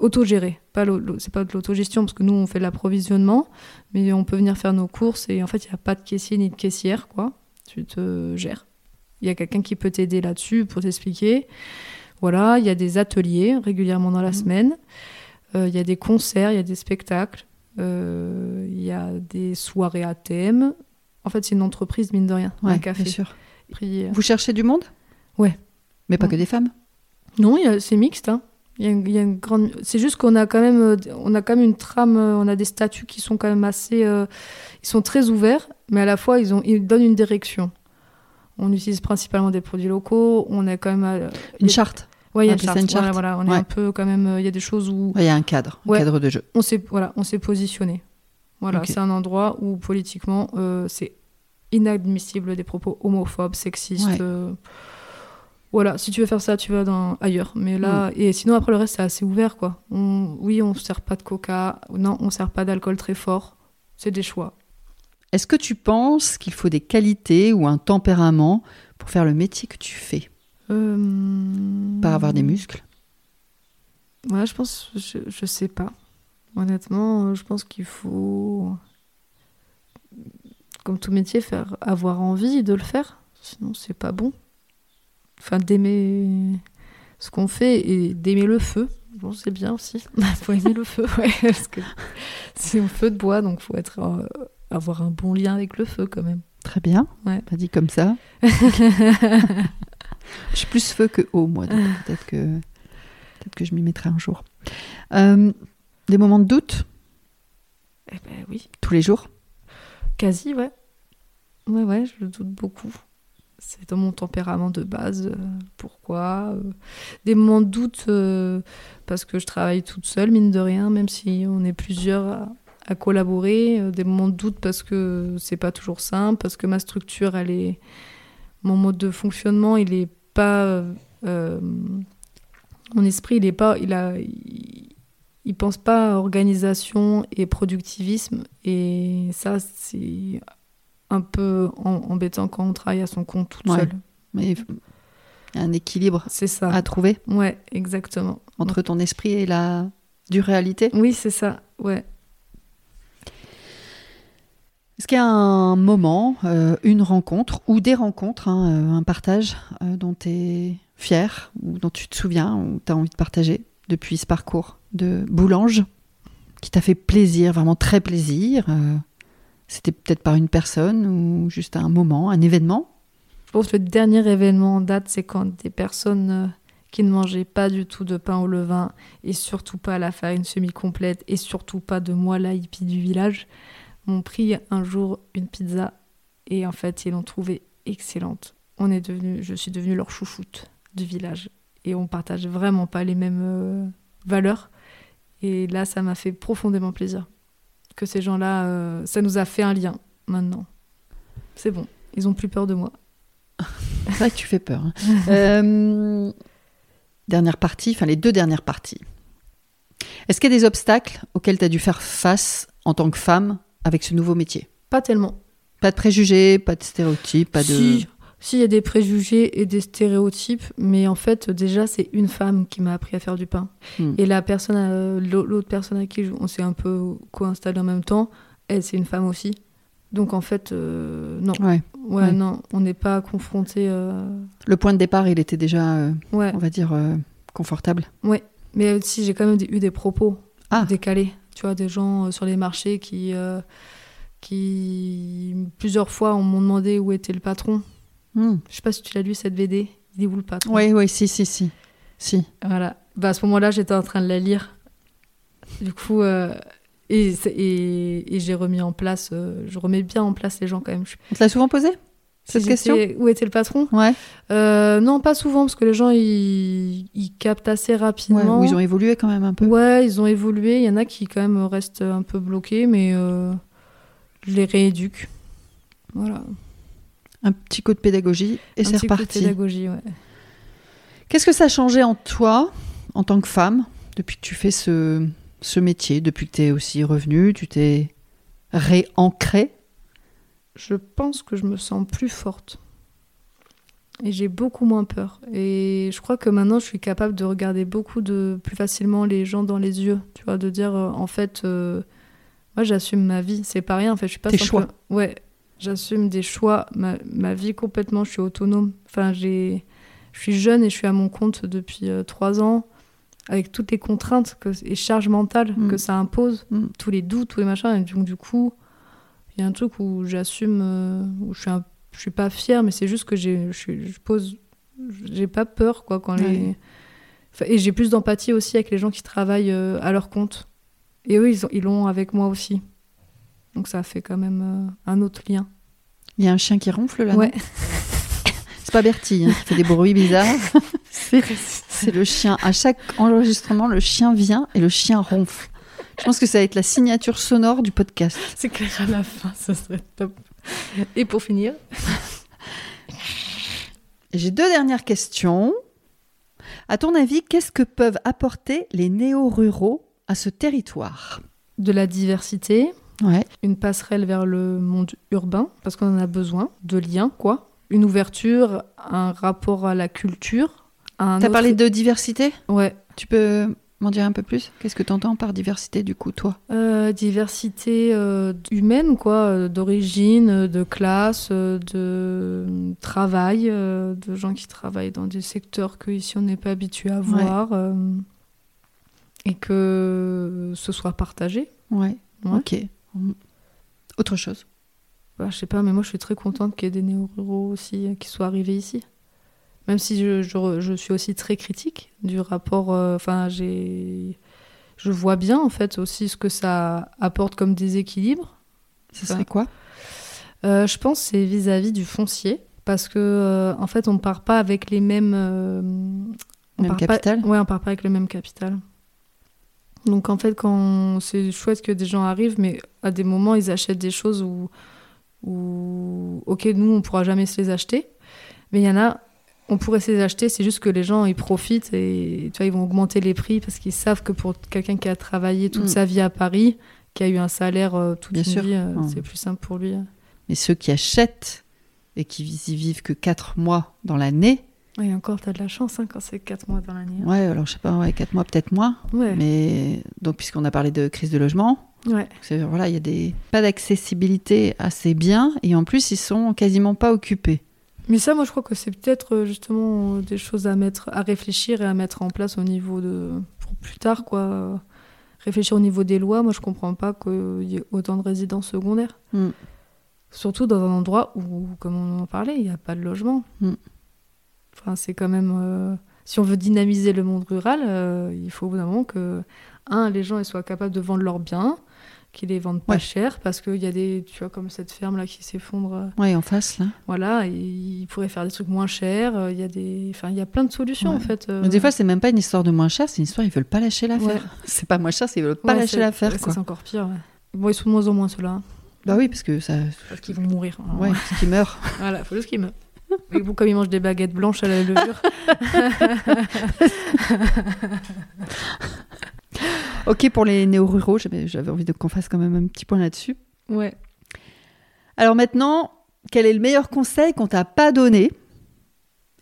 autogéré. Pas c'est pas de l'autogestion parce que nous on fait de l'approvisionnement, mais on peut venir faire nos courses et en fait il n'y a pas de caissier ni de caissière quoi. Tu te gères. Il y a quelqu'un qui peut t'aider là-dessus pour t'expliquer. Voilà, il y a des ateliers régulièrement dans la Mhm. semaine. Euh, Il y a des concerts, il y a des spectacles. Euh, Il y a des soirées à thème. En fait, c'est une entreprise, mine de rien, Ouais, un café. bien sûr. Euh, Vous cherchez du monde? Ouais. Mais pas Ouais. que des femmes? Non, c'est mixte. hein. Il y a, une- il y a une grande. C'est juste qu'on a quand même, on a quand même une trame. On a des statuts qui sont quand même assez. euh, Ils sont très ouverts, mais à la fois ils ont, ils donnent une direction. On utilise principalement des produits locaux. On a quand même. euh, Une charte Ouais, il y a on une charte. une charte. Voilà, voilà, on est un peu quand même. euh, Il y a des choses où Ouais, Il y a un cadre, un cadre de jeu. on s'est voilà, on s'est positionné. Voilà, c'est un endroit où politiquement euh, c'est inadmissible des propos homophobes, sexistes. Euh, Voilà, si tu veux faire ça, tu vas dans ailleurs. Mais Mm. là, et sinon après le reste c'est assez ouvert quoi. On- oui, on sert pas de coca, non, on sert pas d'alcool très fort. C'est des choix. Est-ce que tu penses qu'il faut des qualités ou un tempérament pour faire le métier que tu fais? Euh, Pas avoir des muscles? Ouais, je pense, je, je sais pas. Honnêtement, euh, je pense qu'il faut, comme tout métier, faire avoir envie de le faire. Sinon, c'est pas bon. Enfin, d'aimer ce qu'on fait et d'aimer le feu. Bon, c'est bien aussi. faut aimer le feu, ouais, parce que c'est un feu de bois, donc faut être euh, avoir un bon lien avec le feu quand même. Très bien. Ouais. Pas dit comme ça. Je suis plus feu que eau, moi. donc peut-être que, peut que je m'y mettrai un jour. Euh, des moments de doute? Eh ben oui. tous les jours? Quasi, ouais. Ouais, ouais, je le doute beaucoup. C'est dans mon tempérament de base. euh, pourquoi euh, Des moments de doute parce que je travaille toute seule, mine de rien, même si on est plusieurs à, à collaborer. euh, des moments de doute parce que c'est pas toujours simple, parce que ma structure, elle est. Mon mode de fonctionnement, il est pas. euh, euh, mon esprit, il est pas. Il a. il- il pense pas à organisation et productivisme et ça c'est un peu embêtant quand on travaille à son compte toute Ouais. seule. Mais il y a un équilibre C'est ça. à trouver Ouais, exactement. entre ton esprit et la dure réalité. Oui, c'est ça. Ouais. Est-ce qu'il y a un moment, euh, une rencontre ou des rencontres, hein, euh, un partage euh, dont tu es fier ou dont tu te souviens ou tu as envie de partager depuis ce parcours de boulange qui t'a fait plaisir, vraiment très plaisir C'était peut-être par une personne ou juste un moment, un événement? Je pense que le dernier événement en date, c'est quand des personnes qui ne mangeaient pas du tout de pain au levain et surtout pas la farine semi-complète et surtout pas de moi, la hippie du village, m'ont pris un jour une pizza et en fait, ils l'ont trouvée excellente. On est devenu, je suis devenue leur chouchoute du village et on partage vraiment pas les mêmes euh, valeurs. Et là, ça m'a fait profondément plaisir que ces gens-là, euh, ça nous a fait un lien maintenant. C'est bon, ils ont plus peur de moi. C'est vrai que tu fais peur. hein. Euh, dernière partie, enfin les deux dernières parties. Est-ce qu'il y a des obstacles auxquels tu as dû faire face en tant que femme avec ce nouveau métier Pas tellement. Pas de préjugés, pas de stéréotypes, pas de... Si, il y a des préjugés et des stéréotypes, mais en fait, déjà, c'est une femme qui m'a appris à faire du pain. Hmm. Et la personne, euh, l'au- l'autre personne à qui on s'est un peu co-installé en même temps, elle, c'est une femme aussi. Donc en fait, euh, non. Ouais. Ouais, Ouais. non, on n'est pas confronté. euh, Le point de départ, il était déjà, euh, Ouais, on va dire, confortable. mais aussi j'ai quand même eu des propos Ah. décalés. Tu vois, des gens euh, sur les marchés qui, euh, qui plusieurs fois on m'ont demandé où était le patron. Hmm. Je sais pas si tu l'as lu cette BD. Il est où le patron? Oui, oui, si, si, si. Si. Voilà. Bah, à ce moment-là, j'étais en train de la lire. Du coup, euh, et, c'est- et, et j'ai remis en place, euh, je remets bien en place les gens quand même. Je- On te l'a souvent posé? Cette si question Où était le patron Ouais. Euh, Non, pas souvent, parce que les gens, ils, ils captent assez ouais. rapidement. Ou ils ont évolué quand même un peu. Ouais, ils ont évolué. Il y en a qui quand même restent un peu bloqués, mais euh, je les rééduque. Voilà. Un petit coup de pédagogie et Un c'est petit coup de reparti. pédagogie, ouais. Qu'est-ce que ça a changé en toi, en tant que femme, depuis que tu fais ce, ce métier, depuis que tu es aussi revenue, tu t'es réancrée Je pense que je me sens plus forte. Et j'ai beaucoup moins peur. Et je crois que maintenant, je suis capable de regarder beaucoup de plus facilement les gens dans les yeux. Tu vois, de dire, euh, en fait, euh, moi, j'assume ma vie. C'est pas rien, en fait. Je suis pas Tes choix. Ouais, j'assume des choix, ma, ma vie complètement. Je suis autonome. Enfin, j'ai, je suis jeune et je suis à mon compte depuis euh, trois ans, avec toutes les contraintes que, et charges mentales Mm. que ça impose, Mm. tous les doutes, tous les machins. Et donc, du coup, il y a un truc où j'assume, euh, où je suis, un- je suis pas fière, mais c'est juste que j'ai, je, je pose, j'ai pas peur quoi quand. Ouais. Et j'ai plus d'empathie aussi avec les gens qui travaillent euh, à leur compte. Et eux, ils ont- ils l'ont avec moi aussi. Donc ça fait quand même euh, un autre lien. Il y a un chien qui ronfle là ouais. C'est pas Bertie hein, qui fait des bruits bizarres. C'est le chien. À chaque enregistrement, le chien vient et le chien ronfle. Je pense que ça va être la signature sonore du podcast. C'est clair à la fin, ça serait top. Et pour finir, J'ai deux dernières questions. À ton avis, qu'est-ce que peuvent apporter les néo-ruraux à ce territoire? de la diversité, Ouais. une passerelle vers le monde urbain, parce qu'on en a besoin, de liens, quoi. Une ouverture, un rapport à la culture. T'as autre- parlé de diversité? Ouais, Tu peux m'en dire un peu plus? Qu'est-ce que tu entends par diversité du coup, toi? Euh, diversité euh, humaine, quoi, euh, d'origine, de classe, de travail, euh, de gens qui travaillent dans des secteurs que ici on n'est pas habitué à voir, et que ce soit partagé. Ouais. Ouais. Ok. Autre chose? Bah, je sais pas, mais moi je suis très contente qu'il y ait des néo-ruraux aussi qui soient arrivés ici. Même si je, je- je suis aussi très critique du rapport. euh, Enfin, j'ai. Je vois bien en fait aussi ce que ça apporte comme déséquilibre. Ce serait quoi? Euh, je pense que c'est vis-à-vis du foncier. Parce que, euh, en fait, on ne part pas avec les mêmes. on Même part pas- capital? Ouais, on part pas avec le même capital. Donc, en fait, quand c'est chouette que des gens arrivent, mais à des moments, ils achètent des choses où. où ok, nous, on pourra jamais se les acheter. Mais il y en a, on pourrait se les acheter, c'est juste que les gens, ils profitent et tu vois, ils vont augmenter les prix parce qu'ils savent que pour quelqu'un qui a travaillé toute Mm. sa vie à Paris, qui a eu un salaire euh, toute Bien une sûr. vie, euh, Mm. c'est plus simple pour lui. Mais ceux qui achètent et qui y vivent que 4 mois dans l'année, Et encore, t'as de la chance hein, quand c'est 4 mois dans l'année. ouais, alors je sais pas, ouais, 4 mois peut-être moins, Ouais. mais donc puisqu'on a parlé de crise de logement, ouais. voilà, il y a des pas d'accessibilité à ces biens et en plus ils sont quasiment pas occupés. Mais ça, moi, je crois que c'est peut-être euh, justement euh, des choses à mettre, à réfléchir et à mettre en place au niveau de pour plus tard, quoi. réfléchir au niveau des lois, moi je comprends pas qu'il y ait autant de résidences secondaires. Mm. Surtout dans un endroit où, comme on en parlait, il n'y a pas de logement. Mm. Enfin, c'est quand même. euh, si on veut dynamiser le monde rural, euh, il faut vraiment que, un, les gens ils soient capables de vendre leurs biens, qu'ils les vendent pas Ouais. cher, parce qu'il y a des. Tu vois, comme cette ferme là qui s'effondre. euh, Ouais, en face, là. Voilà, et ils pourraient faire des trucs moins chers. euh, Il y a des. Enfin, il y a plein de solutions Ouais. en fait. euh. Mais des fois, c'est même pas une histoire de moins cher, c'est une histoire, ils veulent pas lâcher l'affaire. Ouais. C'est pas moins cher, c'est ils veulent pas lâcher l'affaire. C'est encore pire. ouais. Bon, ils sont de moins en moins ceux-là, hein, Bah oui, parce que ça. parce qu'ils vont mourir. hein. Ouais, parce qu'ils meurent. Voilà, faut juste qu'ils meurent. Mais bon, comme ils mangent des baguettes blanches à la levure. Ok, pour les néo-ruraux, j'avais envie qu'on fasse quand même un petit point là-dessus. ouais. Alors maintenant, quel est le meilleur conseil qu'on t'a pas donné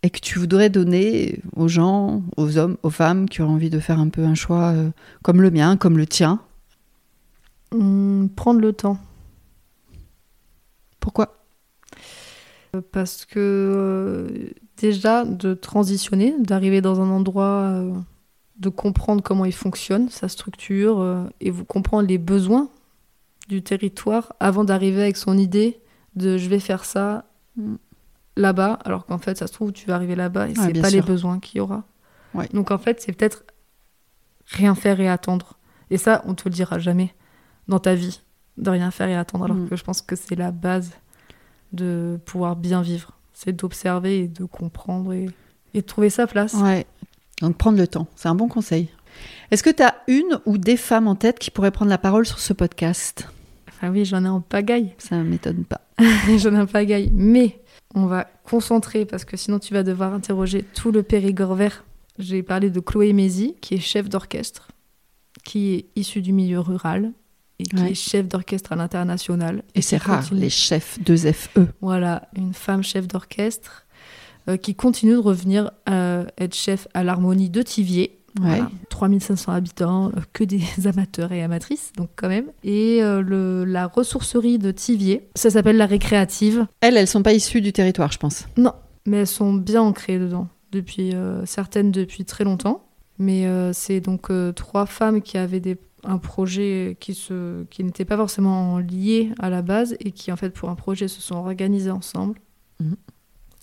et que tu voudrais donner aux gens, aux hommes, aux femmes qui auraient envie de faire un peu un choix euh, comme le mien, comme le tien? Hum, prendre le temps. Pourquoi? Euh, Parce que euh, déjà, de transitionner, d'arriver dans un endroit, euh, de comprendre comment il fonctionne, sa structure, euh, et vous comprendre les besoins du territoire avant d'arriver avec son idée de je vais faire ça Mm. là-bas, alors qu'en fait, ça se trouve, tu vas arriver là-bas et Ouais, c'est pas les besoins qu'il y aura. Ouais. Donc en fait, c'est peut-être rien faire et attendre. Et ça, on te le dira jamais dans ta vie, de rien faire et attendre, alors Mm. que je pense que c'est la base de pouvoir bien vivre. C'est d'observer et de comprendre et, et de trouver sa place. Ouais. Donc prendre le temps, c'est un bon conseil. Est-ce que tu as une ou des femmes en tête qui pourraient prendre la parole sur ce podcast? Enfin oui, j'en ai en pagaille. Ça ne m'étonne pas. j'en ai en pagaille. Mais on va concentrer parce que sinon tu vas devoir interroger tout le Périgord vert. J'ai parlé de Chloé Mézi, qui est chef d'orchestre, qui est issue du milieu rural et qui Ouais. est chef d'orchestre à l'international. Et c'est rare, continue- les chefs 2FE. Voilà, une femme chef d'orchestre qui continue de revenir euh, être chef à l'harmonie de Tivier. Ouais. Voilà, 3500 habitants, euh, que des amateurs et amatrices, donc quand même. Et euh, le, la ressourcerie de Tivier, ça s'appelle la récréative. Elles, elles sont pas issues du territoire, je pense. Non, mais elles sont bien ancrées dedans, depuis euh, certaines depuis très longtemps. Mais euh, c'est donc euh, trois femmes qui avaient des, un projet qui, se, qui n'était pas forcément lié à la base et qui, en fait, pour un projet, se sont organisées ensemble Mhm.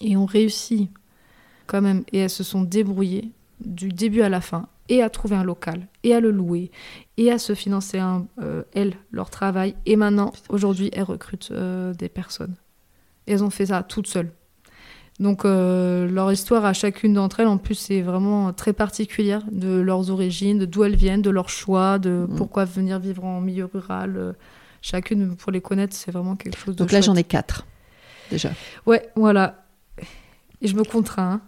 Et ont réussi quand même. Et elles se sont débrouillées du début à la fin et à trouver un local et à le louer et à se financer, un, euh, elles, leur travail. Et maintenant, aujourd'hui, elles recrutent euh, des personnes. Et elles ont fait ça toutes seules. Donc euh, leur histoire à chacune d'entre elles, en plus, c'est vraiment très particulière de leurs origines, d'où elles viennent, de leurs choix, de Mhm. pourquoi venir vivre en milieu rural. chacune, pour les connaître, c'est vraiment quelque chose de Donc là, j'en ai quatre, déjà. Ouais, voilà. Et je me contrains.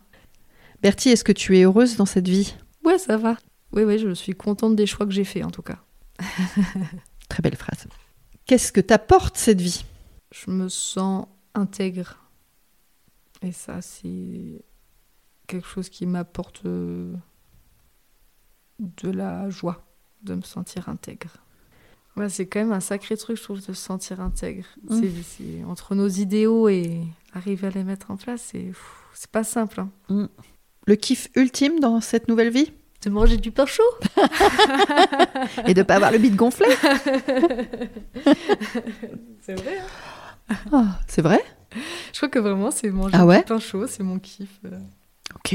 Bertie, est-ce que tu es heureuse dans cette vie? Ouais, ça va. Oui, oui, je suis contente des choix que j'ai faits, en tout cas. Très belle phrase. Qu'est-ce que t'apporte cette vie? Je me sens intègre. Et ça, c'est quelque chose qui m'apporte euh, de la joie de me sentir intègre. Ouais, c'est quand même un sacré truc, je trouve, de se sentir intègre. Mm. C'est- c'est entre nos idéaux et arriver à les mettre en place, c'est c'est pas simple. hein. Le kiff ultime dans cette nouvelle vie? De manger du pain chaud Et de pas avoir le bide gonflé C'est vrai. hein. Ah, C'est vrai? Je crois que vraiment, c'est manger Ah ouais? du pain chaud, c'est mon kiff. euh. Ok,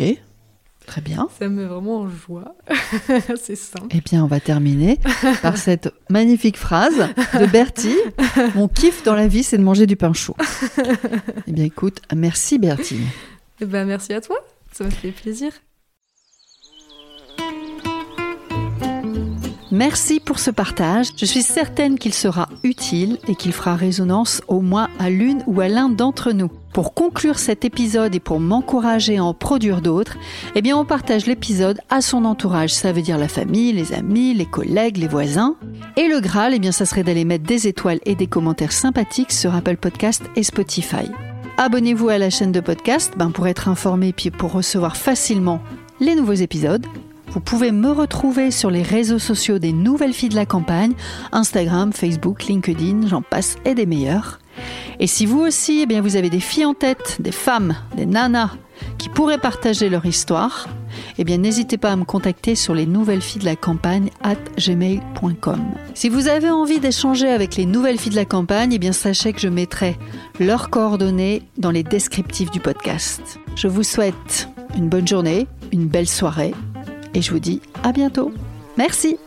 très bien. Ça me met vraiment en joie. c'est simple. Eh bien, on va terminer par cette magnifique phrase de Bertie. Mon kiff dans la vie, c'est de manger du pain chaud. Eh bien, écoute, merci Bertie. Eh ben, merci à toi, ça m'a fait plaisir. Merci pour ce partage. Je suis certaine qu'il sera utile et qu'il fera résonance au moins à l'une ou à l'un d'entre nous. Pour conclure cet épisode et pour m'encourager à en produire d'autres, eh bien on partage l'épisode à son entourage. Ça veut dire la famille, les amis, les collègues, les voisins. Et le Graal, eh bien ça serait d'aller mettre des étoiles et des commentaires sympathiques sur Apple Podcast et Spotify. Abonnez-vous à la chaîne de podcast ben, pour être informé puis pour recevoir facilement les nouveaux épisodes. Vous pouvez me retrouver sur les réseaux sociaux des Nouvelles Filles de la Campagne, Instagram, Facebook, LinkedIn, j'en passe et des meilleurs. Et si vous aussi, eh bien, vous avez des filles en tête, des femmes, des nanas qui pourraient partager leur histoire, eh bien n'hésitez pas à me contacter sur les nouvelles filles de la campagne at gmail.com. Si vous avez envie d'échanger avec les nouvelles filles de la campagne, eh bien sachez que je mettrai leurs coordonnées dans les descriptifs du podcast. Je vous souhaite une bonne journée, une belle soirée et je vous dis à bientôt. Merci.